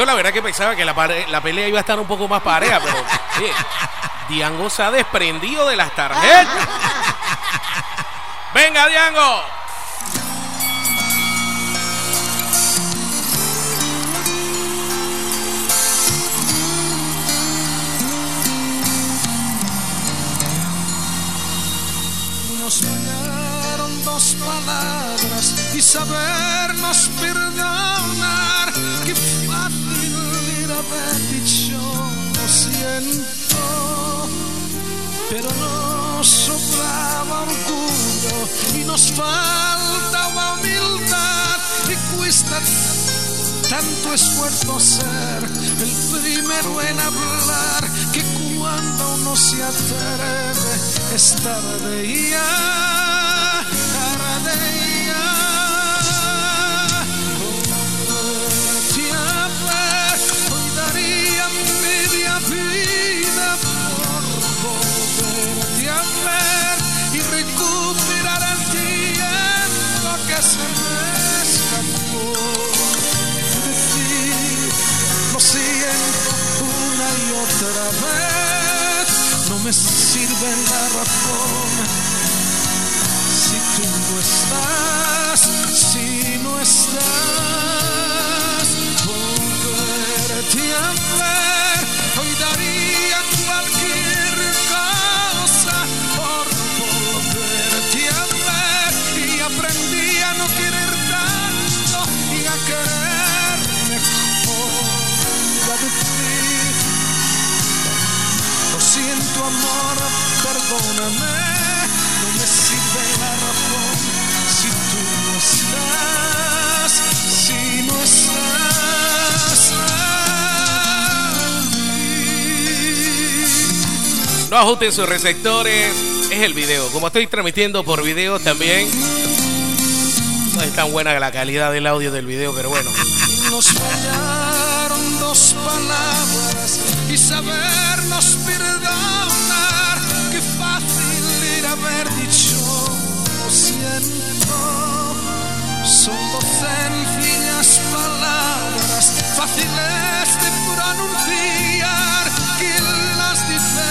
Yo la verdad que pensaba que la, la pelea iba a estar un poco más pareja, pero oye, Diango se ha desprendido de las tarjetas. Venga, Diango. Nos dos palabras y sabernos perdonar. Qué fácil ir haber dicho lo siento. Pero nos sobraba orgullo y nos faltaba humildad y cuesta tanto esfuerzo ser el primero en hablar que cuando uno se atreve es tarde ya, tarde ya. Y recuperar el tiempo que se me escapó decir lo siento una y otra vez. No me sirve la razón si tú no estás, si no estás. Perdóname, no me sirve la razón si tú no estás, si no estás. No ajusten sus receptores. Es el video. Como estoy transmitiendo por video también. No es tan buena la calidad del audio del video, pero bueno. Nos fallaron dos palabras y sabernos perdonar. Haber dicho lo siento. Son sencillas palabras fáciles de pronunciar. Quien las dice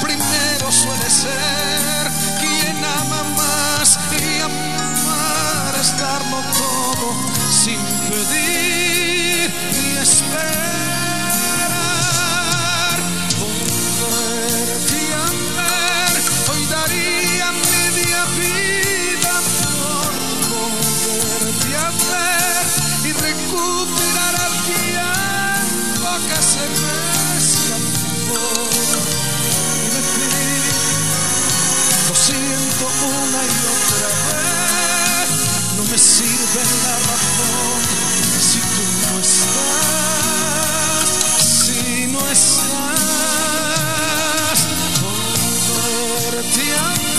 primero suele ser quien ama más y amar es darlo todo sin pedir ni esperar. Una y otra vez, no me sirve la razón si tú no estás, si no estás, volverte a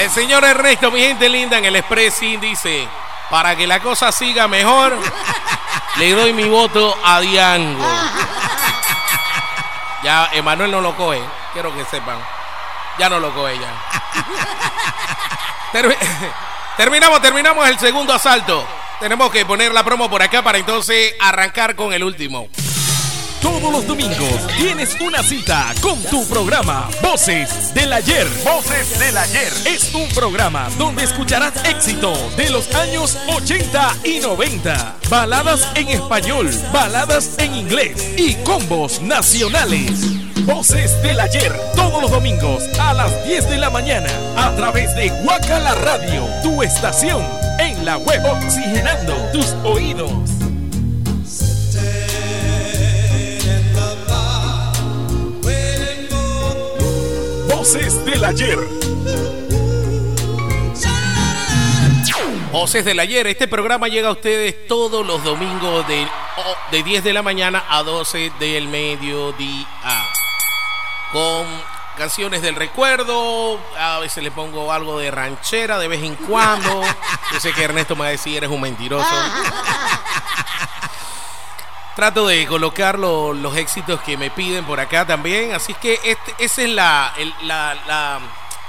El señor Ernesto, mi gente linda, en el Expressing dice: Para que la cosa siga mejor, le doy mi voto a Diango. Ya Emanuel no lo coge, quiero que sepan. Ya no lo coge ya. Termi- terminamos, terminamos el segundo asalto. Tenemos que poner la promo por acá para entonces arrancar con el último. Todos los domingos tienes una cita con tu programa Voces del Ayer. Voces del Ayer. Es un programa donde escucharás éxito de los años 80 y 90. Baladas en español, baladas en inglés y combos nacionales. Voces del Ayer. Todos los domingos a las 10 de la mañana a través de Guacala Radio, tu estación en la web oxigenando tus oídos. Voces del Ayer. Voces del ayer, este programa llega a ustedes todos los domingos de, de 10 de la mañana a 12 del mediodía. Con canciones del recuerdo, a veces le pongo algo de ranchera de vez en cuando. Yo sé que Ernesto me va a decir, eres un mentiroso. Trato de colocar lo- los éxitos que me piden por acá también. Así que este- esa es la, la-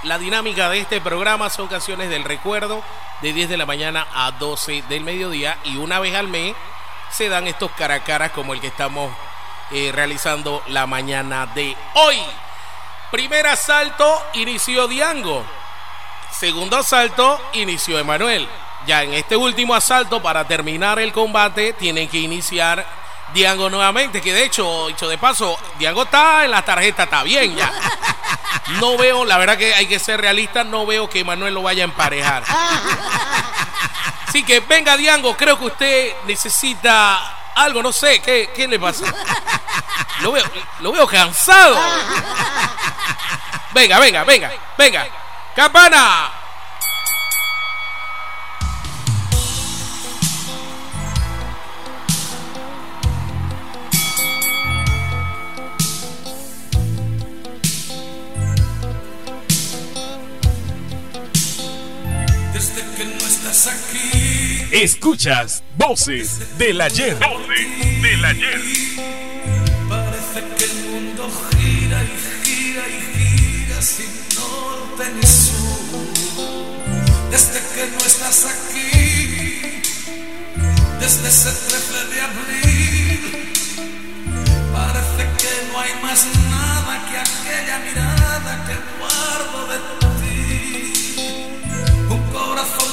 la dinámica de este programa. Son canciones del recuerdo de 10 de la mañana a 12 del mediodía. Y una vez al mes se dan estos cara a caras como el que estamos eh, realizando la mañana de hoy. Primer asalto inició Diango. Segundo asalto inició Emanuel. Ya en este último asalto, para terminar el combate, tienen que iniciar Diango nuevamente. Que de hecho, dicho de paso, Diango está en la tarjeta, está bien ya. No veo, la verdad que hay que ser realista, no veo que Emanuel lo vaya a emparejar. Así que venga Diango, creo que usted necesita algo, no sé, ¿qué, qué le pasa? Lo veo, lo veo cansado. Venga, venga, venga, venga. Campana. Escuchas Voces del Ayer. Voces del ayer. parece que el mundo gira y gira y gira sin norte ni sur. Desde que no estás aquí, desde ese 13 de abril, parece que no hay más nada que aquella mirada que guardo de ti. estás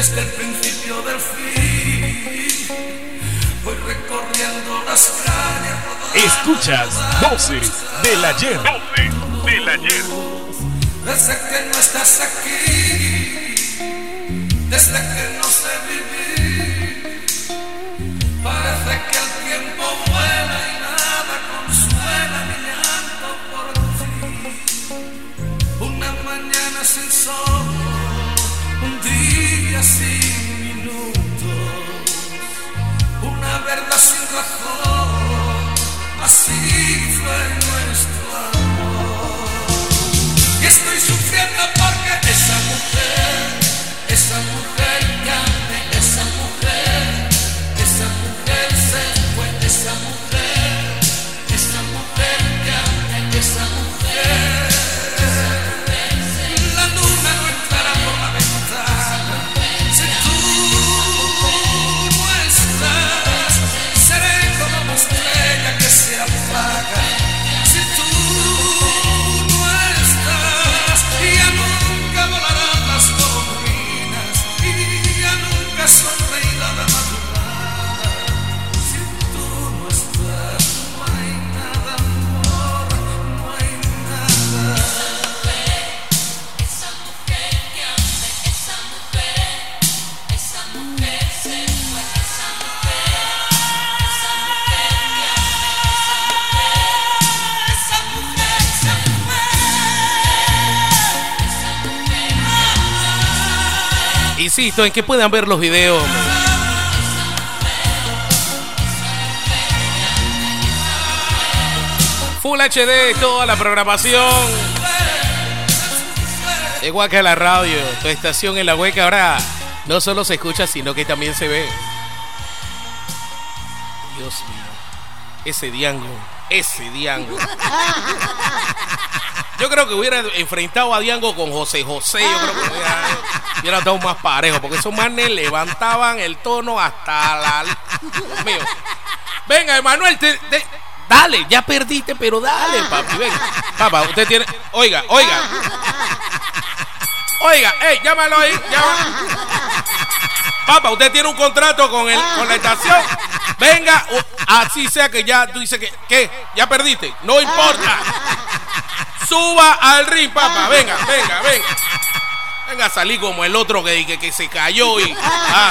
desde el principio del fin, voy recorriendo las calles. Escuchas Voces del Ayer. Voces del ayer. Desde que no estás aquí, desde que no sé vivir, parece que día sin minutos, una verdad sin razón, así fue nuestro amor. Y estoy sufriendo porque esa mujer, esa mujer Insisto en que puedan ver los videos. Full HD, toda la programación. Igual que la radio, tu estación en la hueca ahora no solo se escucha, sino que también se ve. Dios mío, ese diango, ese diango. Yo creo que hubiera enfrentado a Diango con José José. Yo creo que hubiera, hubiera estado más parejo. Porque esos manes levantaban el tono hasta la. Dios mío. Venga, Emanuel, te- dale, ya perdiste, pero dale, papi. Venga. Papá, usted tiene. Oiga, oiga. Oiga, ey, llámalo ahí. llama- Papá, usted tiene un contrato con, el, con la estación. Venga, así sea que ya tú dices que, ¿qué? Ya perdiste. No importa. Suba al ring, papá. Venga, venga, venga. Venga a salir como el otro que, que, que se cayó y, ah,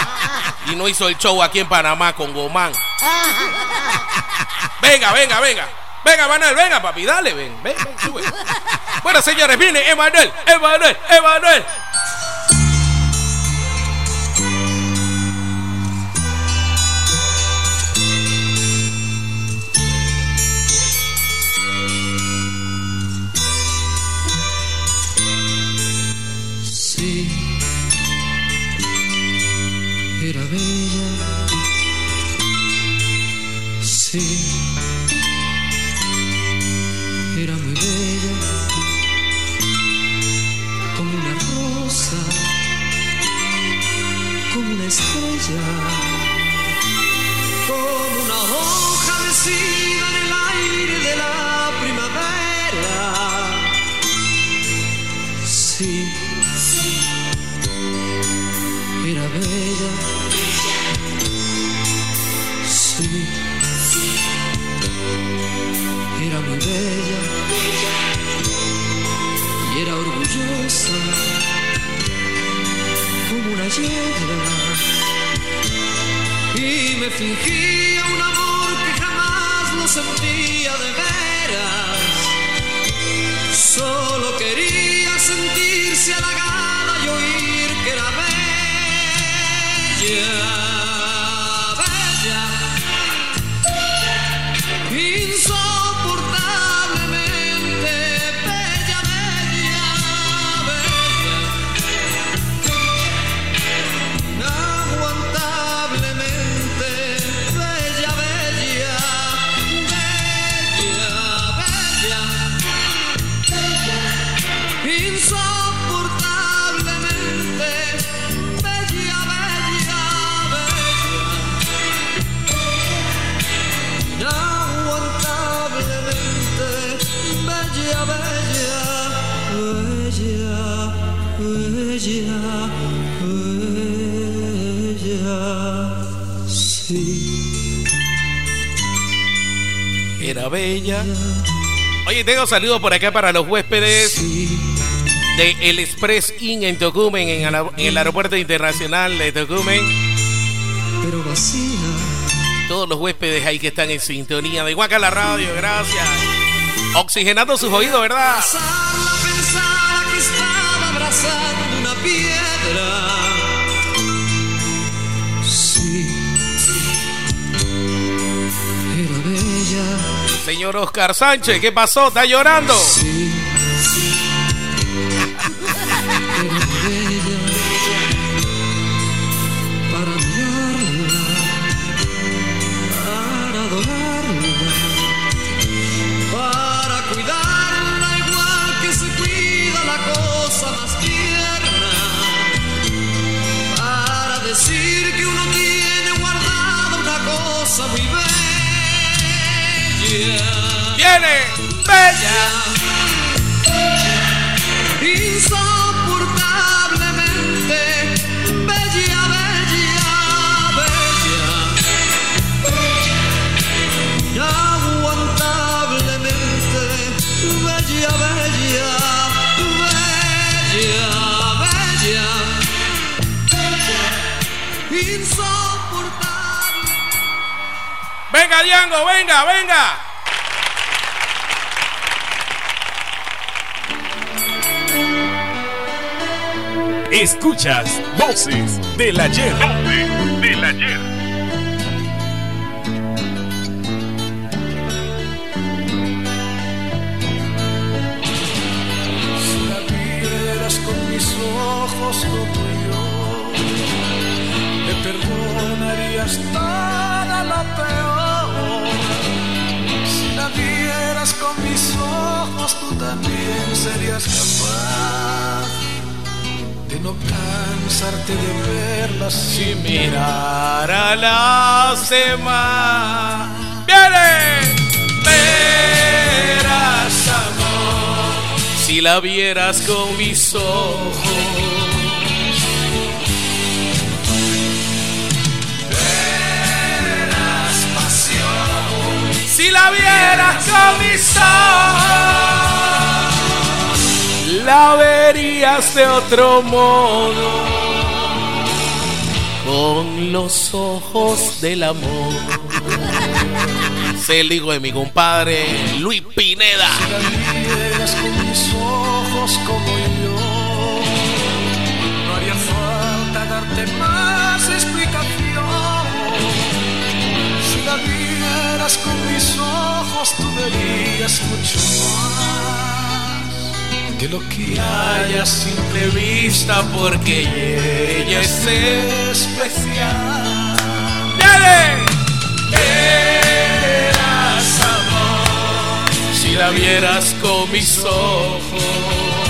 y no hizo el show aquí en Panamá con Gomán. Venga, venga, venga. Venga, Manuel, venga, papi, dale, ven, ven, ven, sube. Bueno, señores, viene Emanuel, Emanuel, Emanuel. Era bella. Sí, Y me fingía un amor que jamás lo sentía de veras. Solo quería sentirse halagada y oír que era bella, Tengo saludos por acá para los huéspedes de El Express Inn en Tocumen, en, el- aeropuerto internacional de Tocumen. Pero vacía. Todos los huéspedes ahí que están en sintonía de Guaca la Radio, gracias. Oxigenando sus oídos, ¿verdad? Señor Oscar Sánchez, ¿qué pasó? ¿Está llorando? Sí, Venga, Diango, venga, venga. Escuchas Voces del Ayer. Voces del ayer. Si la vieras con mis ojos como yo, me perdonarías toda tú también serías capaz de no cansarte de verlas sin Mirar a las demás. ¡Viene! Verás, amor, si la vieras con mis ojos. Si la vieras con mis ojos, la verías de otro modo. Con los ojos del amor. Es el hijo de mi compadre Luis Pineda. Si la vieras con mis ojos como yo, no haría falta darte más explicación. Si la vieras con mis ojos, tú verías mucho más de lo que hay a simple vista, porque ella es especial. ¡Dale! Verás, amor, si la vieras con mis ojos.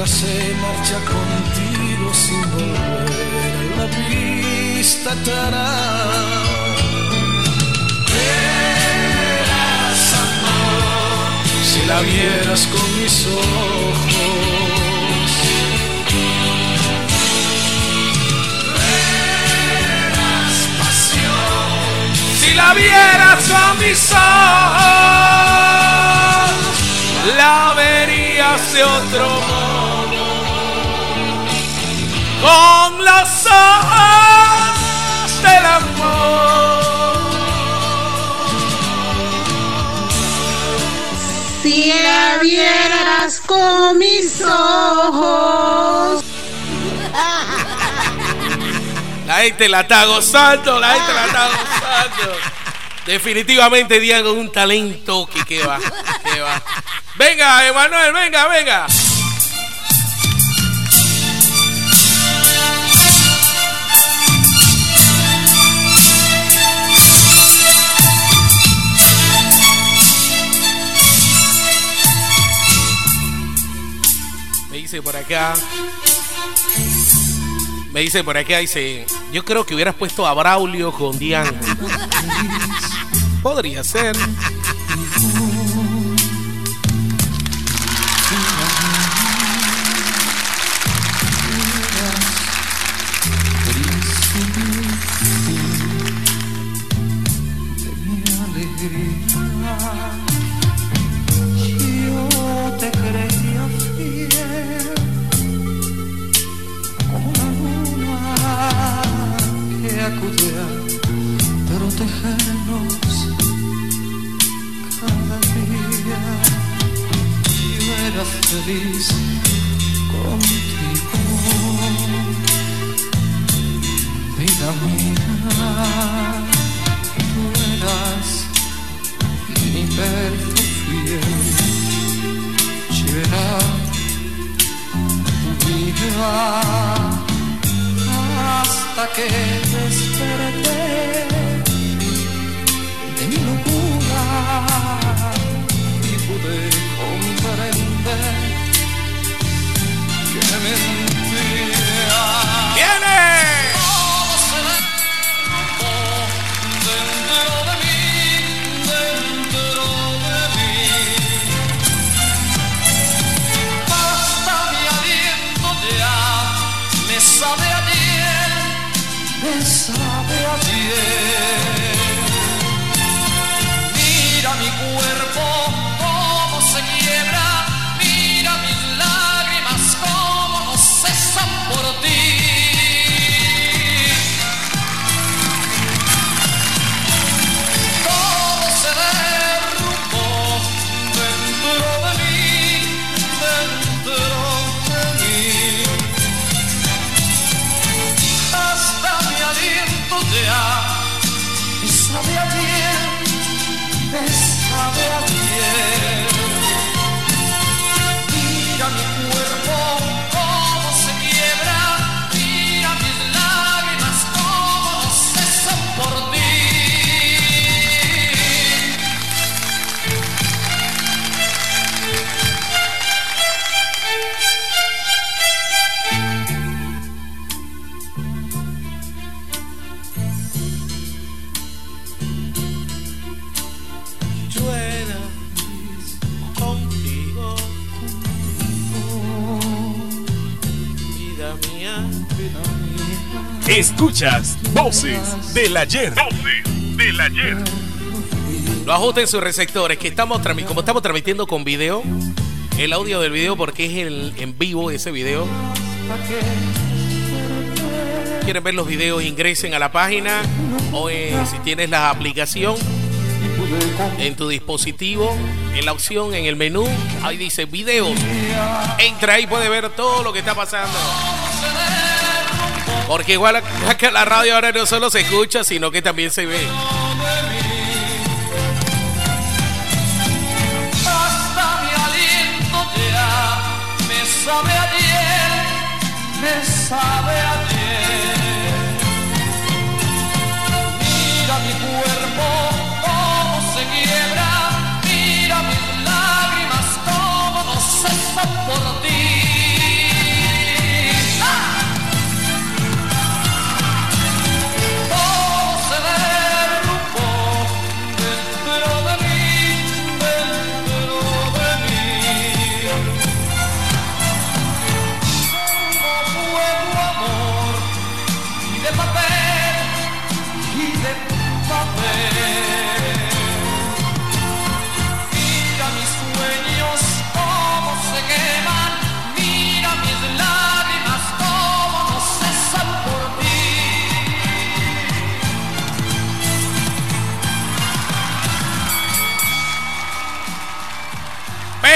Mientras se marcha contigo sin volver la hará. Verás, amor, si la vieras con mis ojos. Verás pasión Si la vieras con mis ojos, la verías de otro modo. Con los ojos del amor. Si la vieras con mis ojos. La gente la está gozando, la gente la está gozando. Definitivamente Diego un talento que, que va, que va. Venga, Emanuel, venga, venga. Dice por acá. Me dice por acá, dice, yo creo que hubieras puesto a Braulio con Diana. Podría ser. Era feliz contigo, vida mía. Voces del Ayer. Voces del ayer. Lo ajusten sus receptores, que estamos como estamos transmitiendo con video, el audio del video porque es el en vivo ese video. Quieren ver los videos, ingresen a la página o eh, si tienes la aplicación en tu dispositivo, en la opción, en el menú, ahí dice videos. Entra ahí, puede ver todo lo que está pasando. Porque igual acá la radio ahora no solo se escucha, sino que también se ve. Me sabe ayer, me sabe ayer.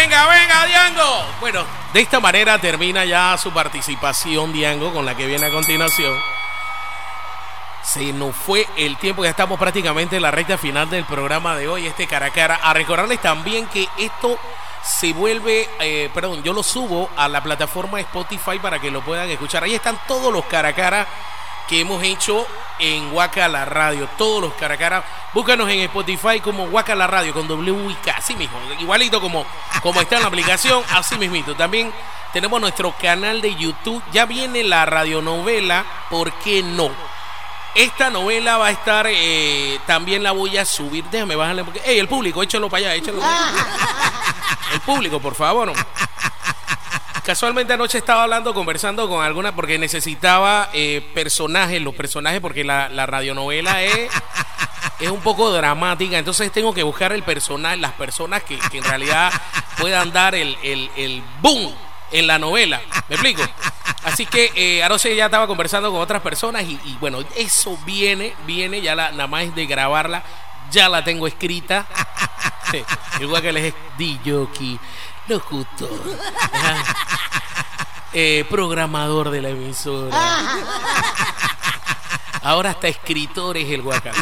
Venga, venga, Diango. Bueno, de esta manera termina ya su participación, Diango, con la que viene a continuación. se nos fue el tiempo, ya estamos prácticamente en la recta final del programa de hoy, este cara a cara. A recordarles también que esto se vuelve, eh, perdón, yo lo subo a la plataforma Spotify para que lo puedan escuchar. Ahí están todos los cara a cara que hemos hecho en Waka la Radio, todos los cara a cara. Búscanos en Spotify como Waka la Radio con W y K, así mismo, igualito como, como está en la aplicación, así mismito. También tenemos nuestro canal de YouTube, ya viene la radionovela, ¿por qué no? Esta novela va a estar, eh, también la voy a subir. Déjame bajarle porque. ¡Ey, el público! Échalo para allá, échalo para allá. El público, por favor. Casualmente anoche estaba hablando, conversando con alguna, porque necesitaba eh, personajes, los personajes, porque la, la radionovela es, es un poco dramática. Entonces tengo que buscar el personaje, las personas que, en realidad puedan dar el, el, el boom en la novela. ¿Me explico? Así que eh, anoche ya estaba conversando con otras personas y, bueno, eso viene, viene, ya la, nada más de grabarla, ya la tengo escrita. Igual que les es DJ, locutor, ajá, eh, programador de la emisora. Ahora hasta escritor es el guacal.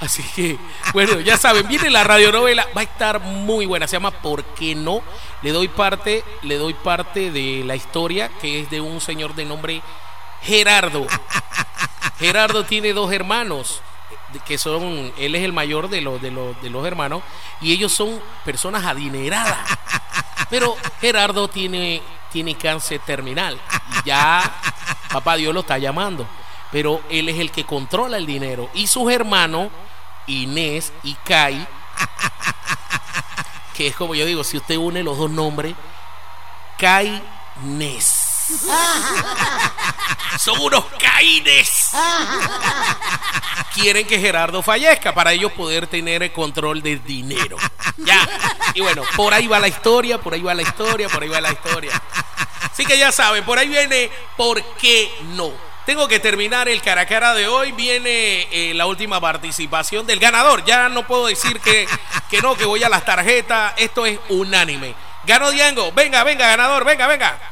Así que, bueno, ya saben, viene la radionovela, va a estar muy buena, se llama ¿Por qué no? Le doy parte, le doy parte de la historia que es de un señor de nombre Gerardo. Gerardo tiene dos hermanos que son, él es el mayor de los, de los, de los hermanos y ellos son personas adineradas. Pero Gerardo tiene, tiene cáncer terminal y ya papá Dios lo está llamando. Pero él es el que controla el dinero y sus hermanos Inés y Kai, que es como yo digo, si usted une los dos nombres, Kai Nes. Son unos caínes. Quieren que Gerardo fallezca para ellos poder tener el control del dinero. Ya. Y bueno, por ahí va la historia, por ahí va la historia, por ahí va la historia. Así que ya saben, por ahí viene ¿Por qué no? Tengo que terminar el cara a cara de hoy. Viene eh, la última participación del ganador. Ya no puedo decir que, que no, que voy a las tarjetas. Esto es unánime. Ganó Diango. Venga, venga, ganador. Venga, venga.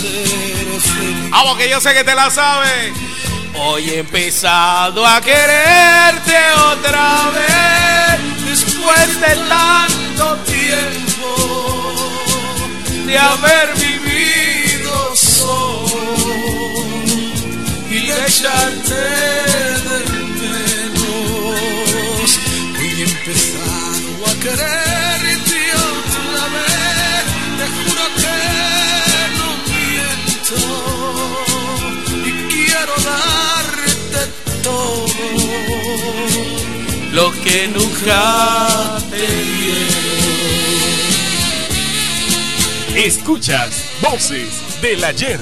ser feliz. Vamos, que yo sé que te la sabes. Hoy he empezado a quererte otra vez. Después de tanto tiempo de haber vivido solo y de echarte que nunca te dieron. Escuchas Voces del Ayer.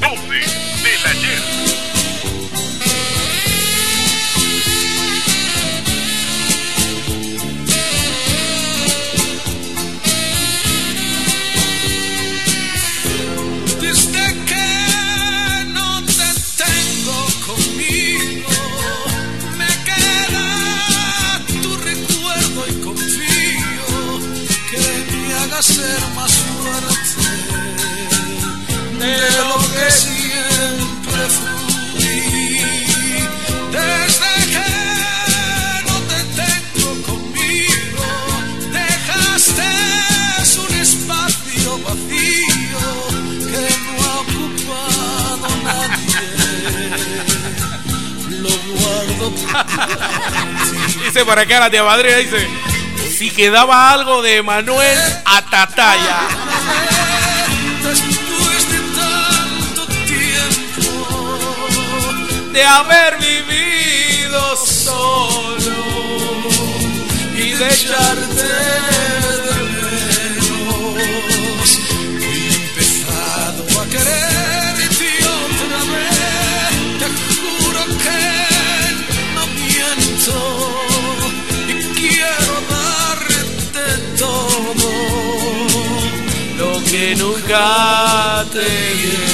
Dice por acá la tía madrina, dice, si quedaba algo de Manuel Atataya. después de tanto tiempo. de haber vivido solo y de echarte que nunca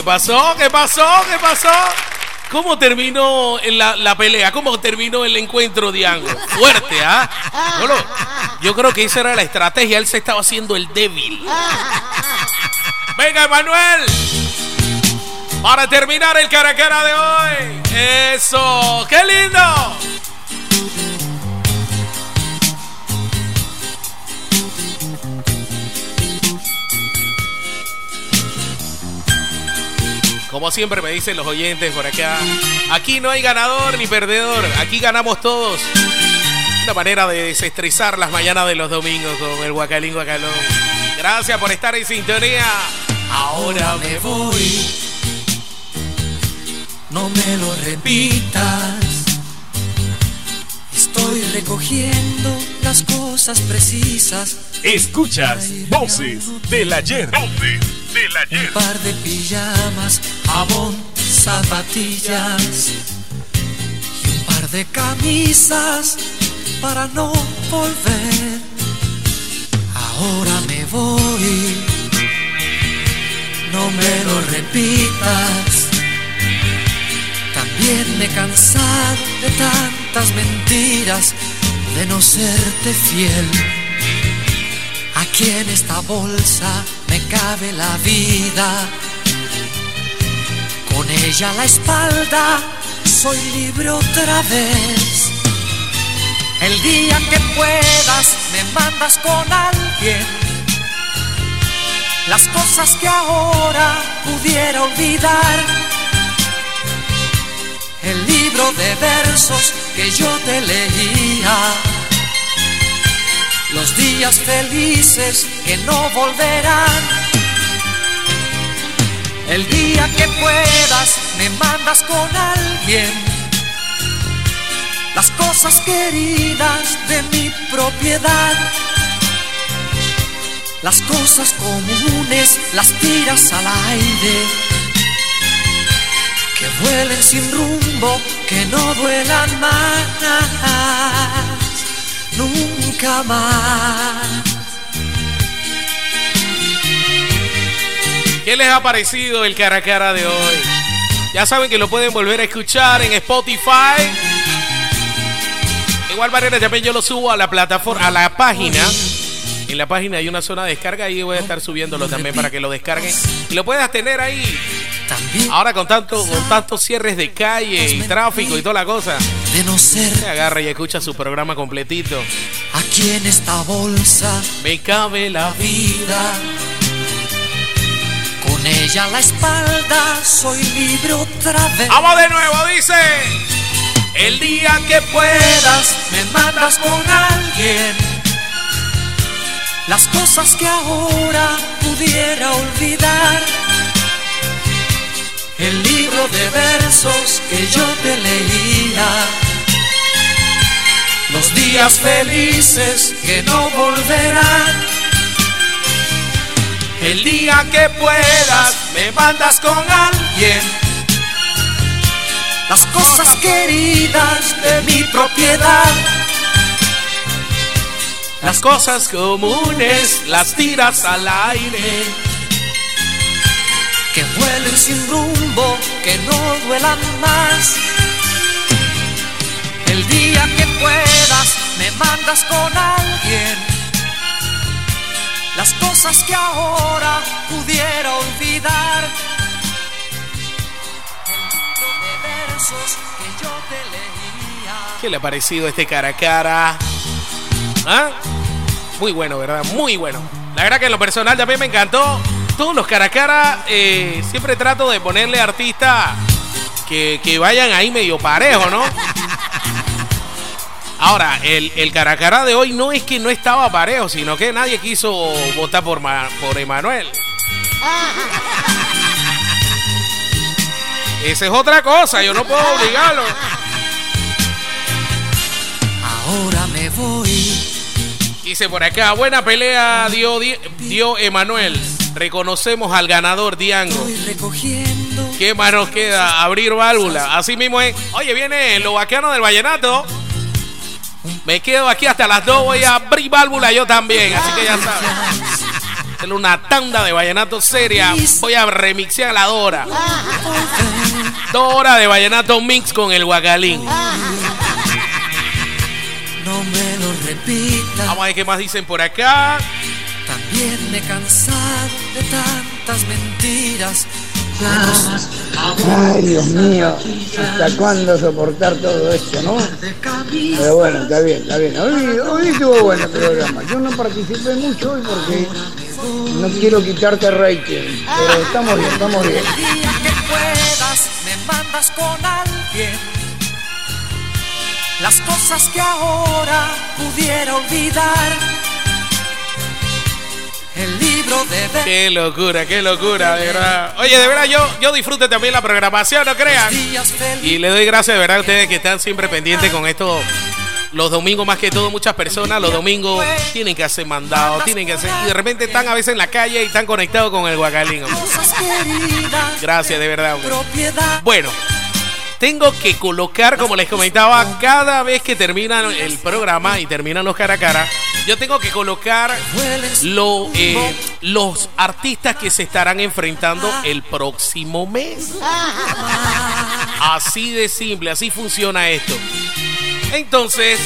¿Qué pasó? ¿Qué pasó? ¿Qué pasó? ¿Cómo terminó la, la pelea? ¿Cómo terminó el encuentro, Diango? Fuerte, ¿ah? Lo- yo creo que esa era la estrategia. Él se estaba haciendo el débil. Venga, Emanuel. Para terminar el cara a cara de hoy. Eso. ¡Qué lindo! Como siempre me dicen los oyentes por acá, aquí no hay ganador ni perdedor, aquí ganamos todos. Una manera de desestresar las mañanas de los domingos con el Guacalín Guacalón. Gracias por estar en sintonía. Ahora me voy. No me lo repitas. Estoy recogiendo las cosas precisas. Escuchas Voces del Ayer. Un par de pijamas, jabón, zapatillas y un par de camisas para no volver. Ahora me voy. No me lo repitas. También me he cansado de tantas mentiras, de no serte fiel. Aquí en esta bolsa me cabe la vida. Con ella a la espalda soy libre otra vez. El día que puedas me mandas con alguien. Las cosas que ahora pudiera olvidar. El libro de versos que yo te leía los días felices que no volverán. El día que puedas me mandas con alguien las cosas queridas de mi propiedad. Las cosas comunes las tiras al aire. Que vuelen sin rumbo, que no duelan más nunca más. ¿Qué les ha parecido el cara a cara de hoy? Ya saben que lo pueden volver a escuchar en Spotify. De igual manera también yo lo subo a la plataforma, a la página. En la página hay una zona de descarga y voy a estar subiéndolo también para que lo descarguen y lo puedas tener ahí. Ahora con tanto, con tantos cierres de calle y tráfico y toda la cosa. De no ser Se agarra y escucha su programa completito. aquí en esta bolsa Me cabe la vida. Con ella a la espalda soy libre otra vez. Vamos de nuevo, dice. El día que puedas me mandas con alguien. Las cosas que ahora pudiera olvidar. El libro de versos que yo te leía. Los días felices que no volverán. El día que puedas me mandas con alguien. Las cosas queridas de mi propiedad. Las cosas comunes las tiras al aire. Que vuelen sin rumbo, que no duelan más. El día que puedas me mandas con alguien. Las cosas que ahora pudiera olvidar. El libro de versos que yo te leía. ¿Qué le ha parecido este cara a cara? ¿Ah? Muy bueno, ¿verdad? Muy bueno. La verdad que en lo personal también me encantó. Todos los cara a cara, eh, siempre trato de ponerle artistas que, que vayan ahí medio parejo, ¿no? Ahora, el, el cara a cara de hoy no es que no estaba parejo, sino que nadie quiso votar por, Ma- por Emanuel. Esa es otra cosa, yo no puedo obligarlo. Ahora me voy. Dice por acá, buena pelea dio, Di- dio Emanuel. Reconocemos al ganador Diango. Recogiendo. ¿Qué más nos queda? Abrir válvula. Así mismo es. Oye, viene lo vaqueano del vallenato. Me quedo aquí hasta las 2. Voy a abrir válvula yo también. Así que ya sabes. Hacerle una tanda de vallenato seria. Voy a remixear la Dora. Dos horas de vallenato mix con el guacalín. No me lo repita. Vamos a ver qué más dicen por acá. He cansado de tantas mentiras. Ay, Dios mío, ¿hasta cuándo soportar todo esto, no? Pero bueno, está bien, está bien. Hoy, hoy estuvo bueno el programa. Yo no participé mucho hoy porque no quiero quitarte rating, pero estamos bien, estamos bien. El día que puedas, me mandas con alguien. Las cosas que ahora pudiera olvidar. El libro de ver- Qué locura, qué locura, de verdad. Oye, de verdad, yo, yo disfruto también la programación, no crean. Y le doy gracias de verdad a ustedes que están siempre pendientes con esto. Los domingos, más que todo, muchas personas los domingos tienen que hacer mandados, tienen que hacer. Y de repente están a veces en la calle y están conectados con el guacalín. Gracias, de verdad. hombre. Bueno, tengo que colocar, como les comentaba, cada vez que termina el programa y terminan los cara a cara, yo tengo que colocar lo, eh, los artistas que se estarán enfrentando el próximo mes. Así de simple, así funciona esto. Entonces,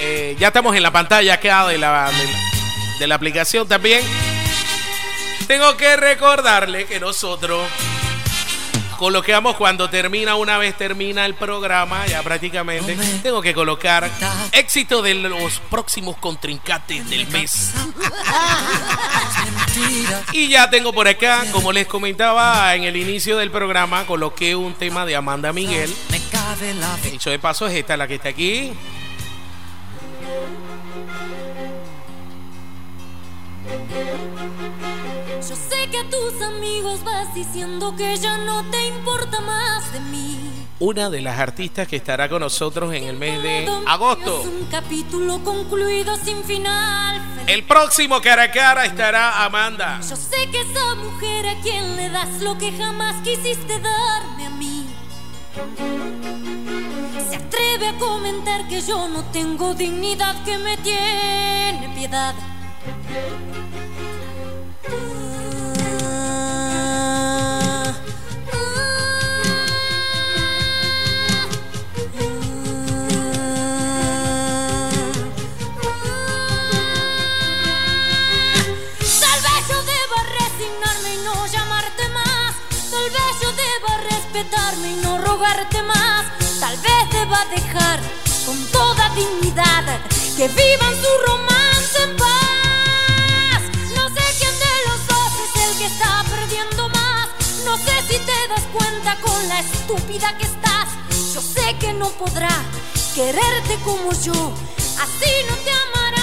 eh, ya estamos en la pantalla acá de la, de la aplicación también. Tengo que recordarle que nosotros coloqueamos cuando termina, una vez termina el programa, ya prácticamente, tengo que colocar éxito de los próximos contrincantes del mes. Y ya tengo por acá, como les comentaba en el inicio del programa, coloqué un tema de Amanda Miguel. Dicho de paso, es esta la que está aquí. A tus amigos vas diciendo que ya no te importa más de mí. Una de las artistas que estará con nosotros en el mes de agosto. Un capítulo concluido sin final. El próximo cara a cara estará Amanda. Yo sé que esa mujer a quien le das lo que jamás quisiste darme a mí. Se atreve a comentar que yo no tengo dignidad, que me tiene piedad. Y no rogarte más. Tal vez deba dejar con toda dignidad que vivan su romance en paz. No sé quién de los dos es el que está perdiendo más. No sé si te das cuenta con la estúpida que estás. Yo sé que no podrá quererte como yo. Así no te amará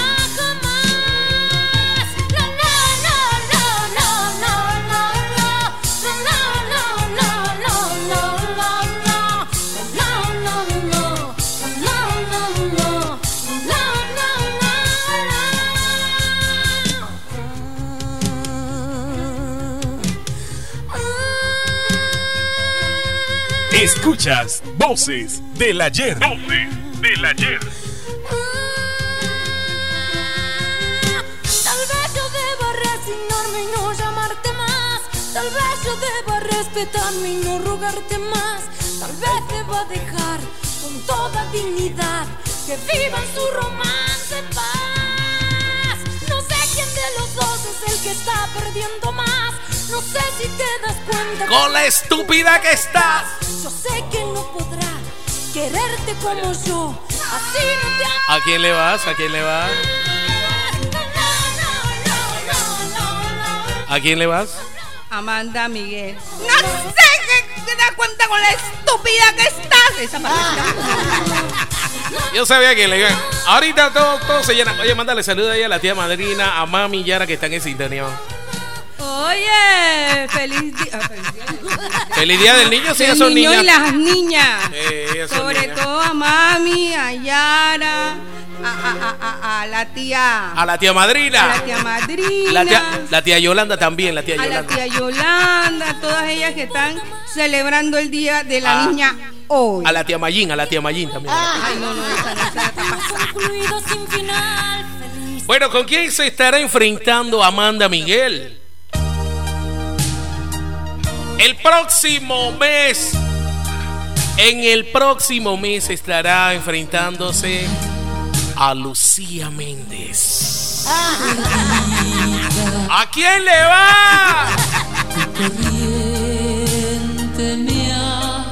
Escuchas Voces del Ayer. Voces del ayer. Tal vez yo deba resignarme y no llamarte más. Tal vez yo deba respetarme y no rogarte más. Tal vez deba dejar con toda dignidad que vivan su romance en paz. No sé quién de los dos es el que está perdiendo más. No sé si te das cuenta. Con la estúpida que estás. Yo sé que no podrá quererte como yo. ¿A quién le vas? ¿A quién le vas? ¿A quién le vas? Amanda Miguel. No sé que te das cuenta con la estúpida que estás. Esa Yo sabía que le iban. Ahorita todo, todo se llena. Oye, mándale saludos ahí a la tía madrina, a mami y Yara que están en sintonía. Oye, feliz día. Feliz día del niño, sí, Del son niño niñas. y las niñas. Eh, Sobre niñas. todo a mami, a Yara, a, a- a- a- a la tía. A la tía madrina. A la tía madrina. La tía, la tía Yolanda también, la tía a la Yolanda. tía Yolanda, todas ellas que están celebrando el día de la Ah. niña hoy. A la tía Mayín, a la tía Mayín también. Ay, no, no, esa no, esa está pasada. Bueno, ¿con quién se estará enfrentando Amanda Miguel? El próximo mes. En el próximo mes estará enfrentándose a Lucía Méndez. ¿A quién le va? me ha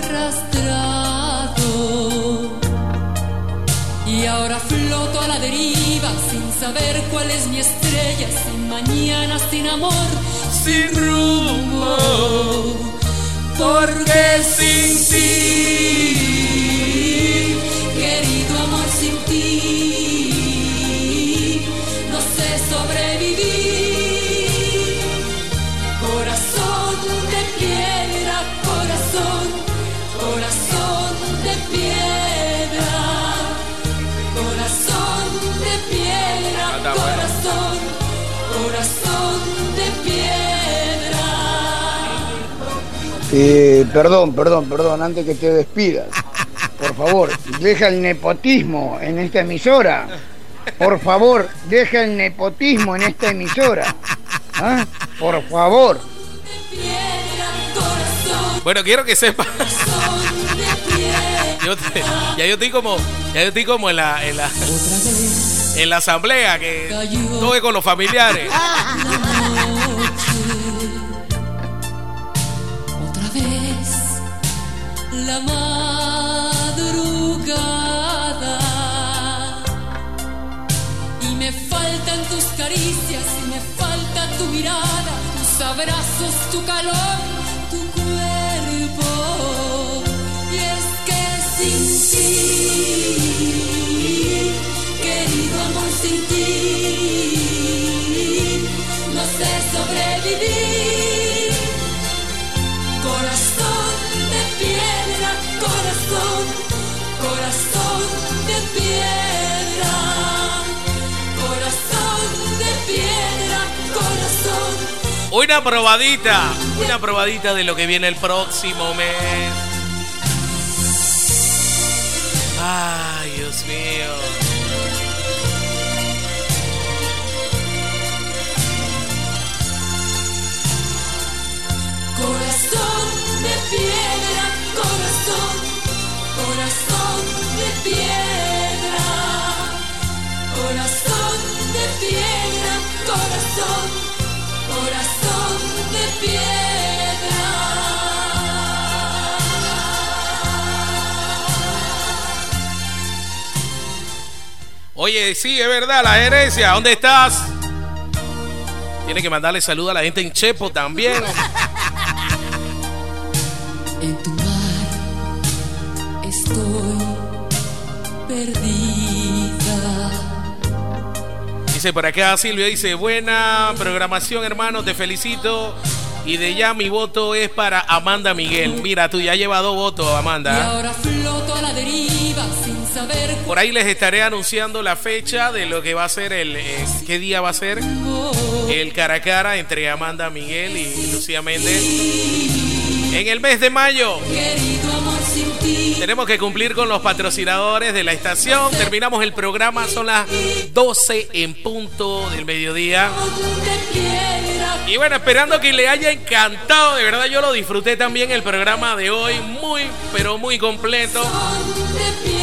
arrastrado y ahora floto a la deriva sin saber cuál es mi estrella, sin mañana, sin amor, sin rumbo, porque sin ti, Eh, perdón, perdón, perdón, antes que te despidas. Por favor, deja el nepotismo en esta emisora. Por favor, deja el nepotismo en esta emisora. ¿Ah? Por favor. Bueno, quiero que sepa. Yo te- ya yo estoy como, ya yo estoy como en la, en la, en la asamblea que todo es con los familiares. Una probadita, una probadita de lo que viene el próximo mes. Ay, Dios mío. Corazón de piedra, corazón, corazón de piedra, corazón de piedra, corazón, corazón. Oye, sí, es verdad, la herencia. ¿Dónde estás? Tiene que mandarle salud a la gente en Chepo también. En tu mar estoy perdida. Dice por acá Silvia, dice, buena programación hermano, te felicito. Y de ya mi voto es para Amanda Miguel. Mira, tú ya llevas dos votos, Y Amanda. ahora floto a la deriva sin saber Por ahí les estaré anunciando la fecha de lo que va a ser el... eh, ¿Qué día va a ser? El cara a cara entre Amanda Miguel y Lucía Méndez. En el mes de mayo. Tenemos que cumplir con los patrocinadores de la estación. Terminamos el programa, son las 12 en punto del mediodía. Y bueno, esperando que le haya encantado, de verdad yo lo disfruté también el programa de hoy, muy, pero muy completo.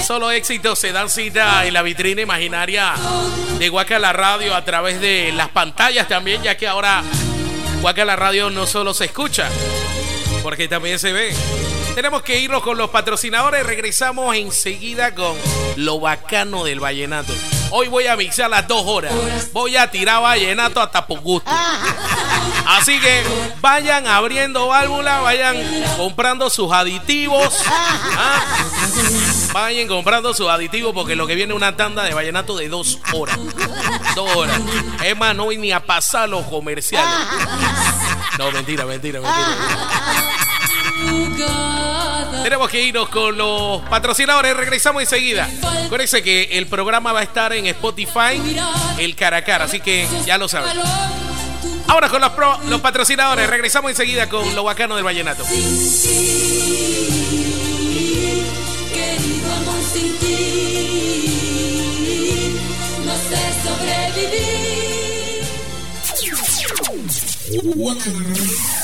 Solo éxitos se dan cita en la vitrina imaginaria de Guacala Radio a través de las pantallas también, ya que ahora Guacala Radio no solo se escucha, porque también se ve. Tenemos que irnos con los patrocinadores. Regresamos enseguida con lo bacano del vallenato. Hoy voy a mixar las dos horas. Voy a tirar vallenato hasta por gusto. Así que vayan abriendo válvula, vayan comprando sus aditivos. ¿ah? Vayan comprando sus aditivos porque lo que viene es una tanda de vallenato de dos horas. Dos horas. Es más, no voy ni a pasar los comerciales. No, mentira, mentira, mentira. Tenemos que irnos con los patrocinadores. Regresamos enseguida. Acuérdense que el programa va a estar en Spotify, el cara a cara, así que ya lo saben. Ahora con los, pro- los patrocinadores. Regresamos enseguida con lo bacano del vallenato. Sobrevivir.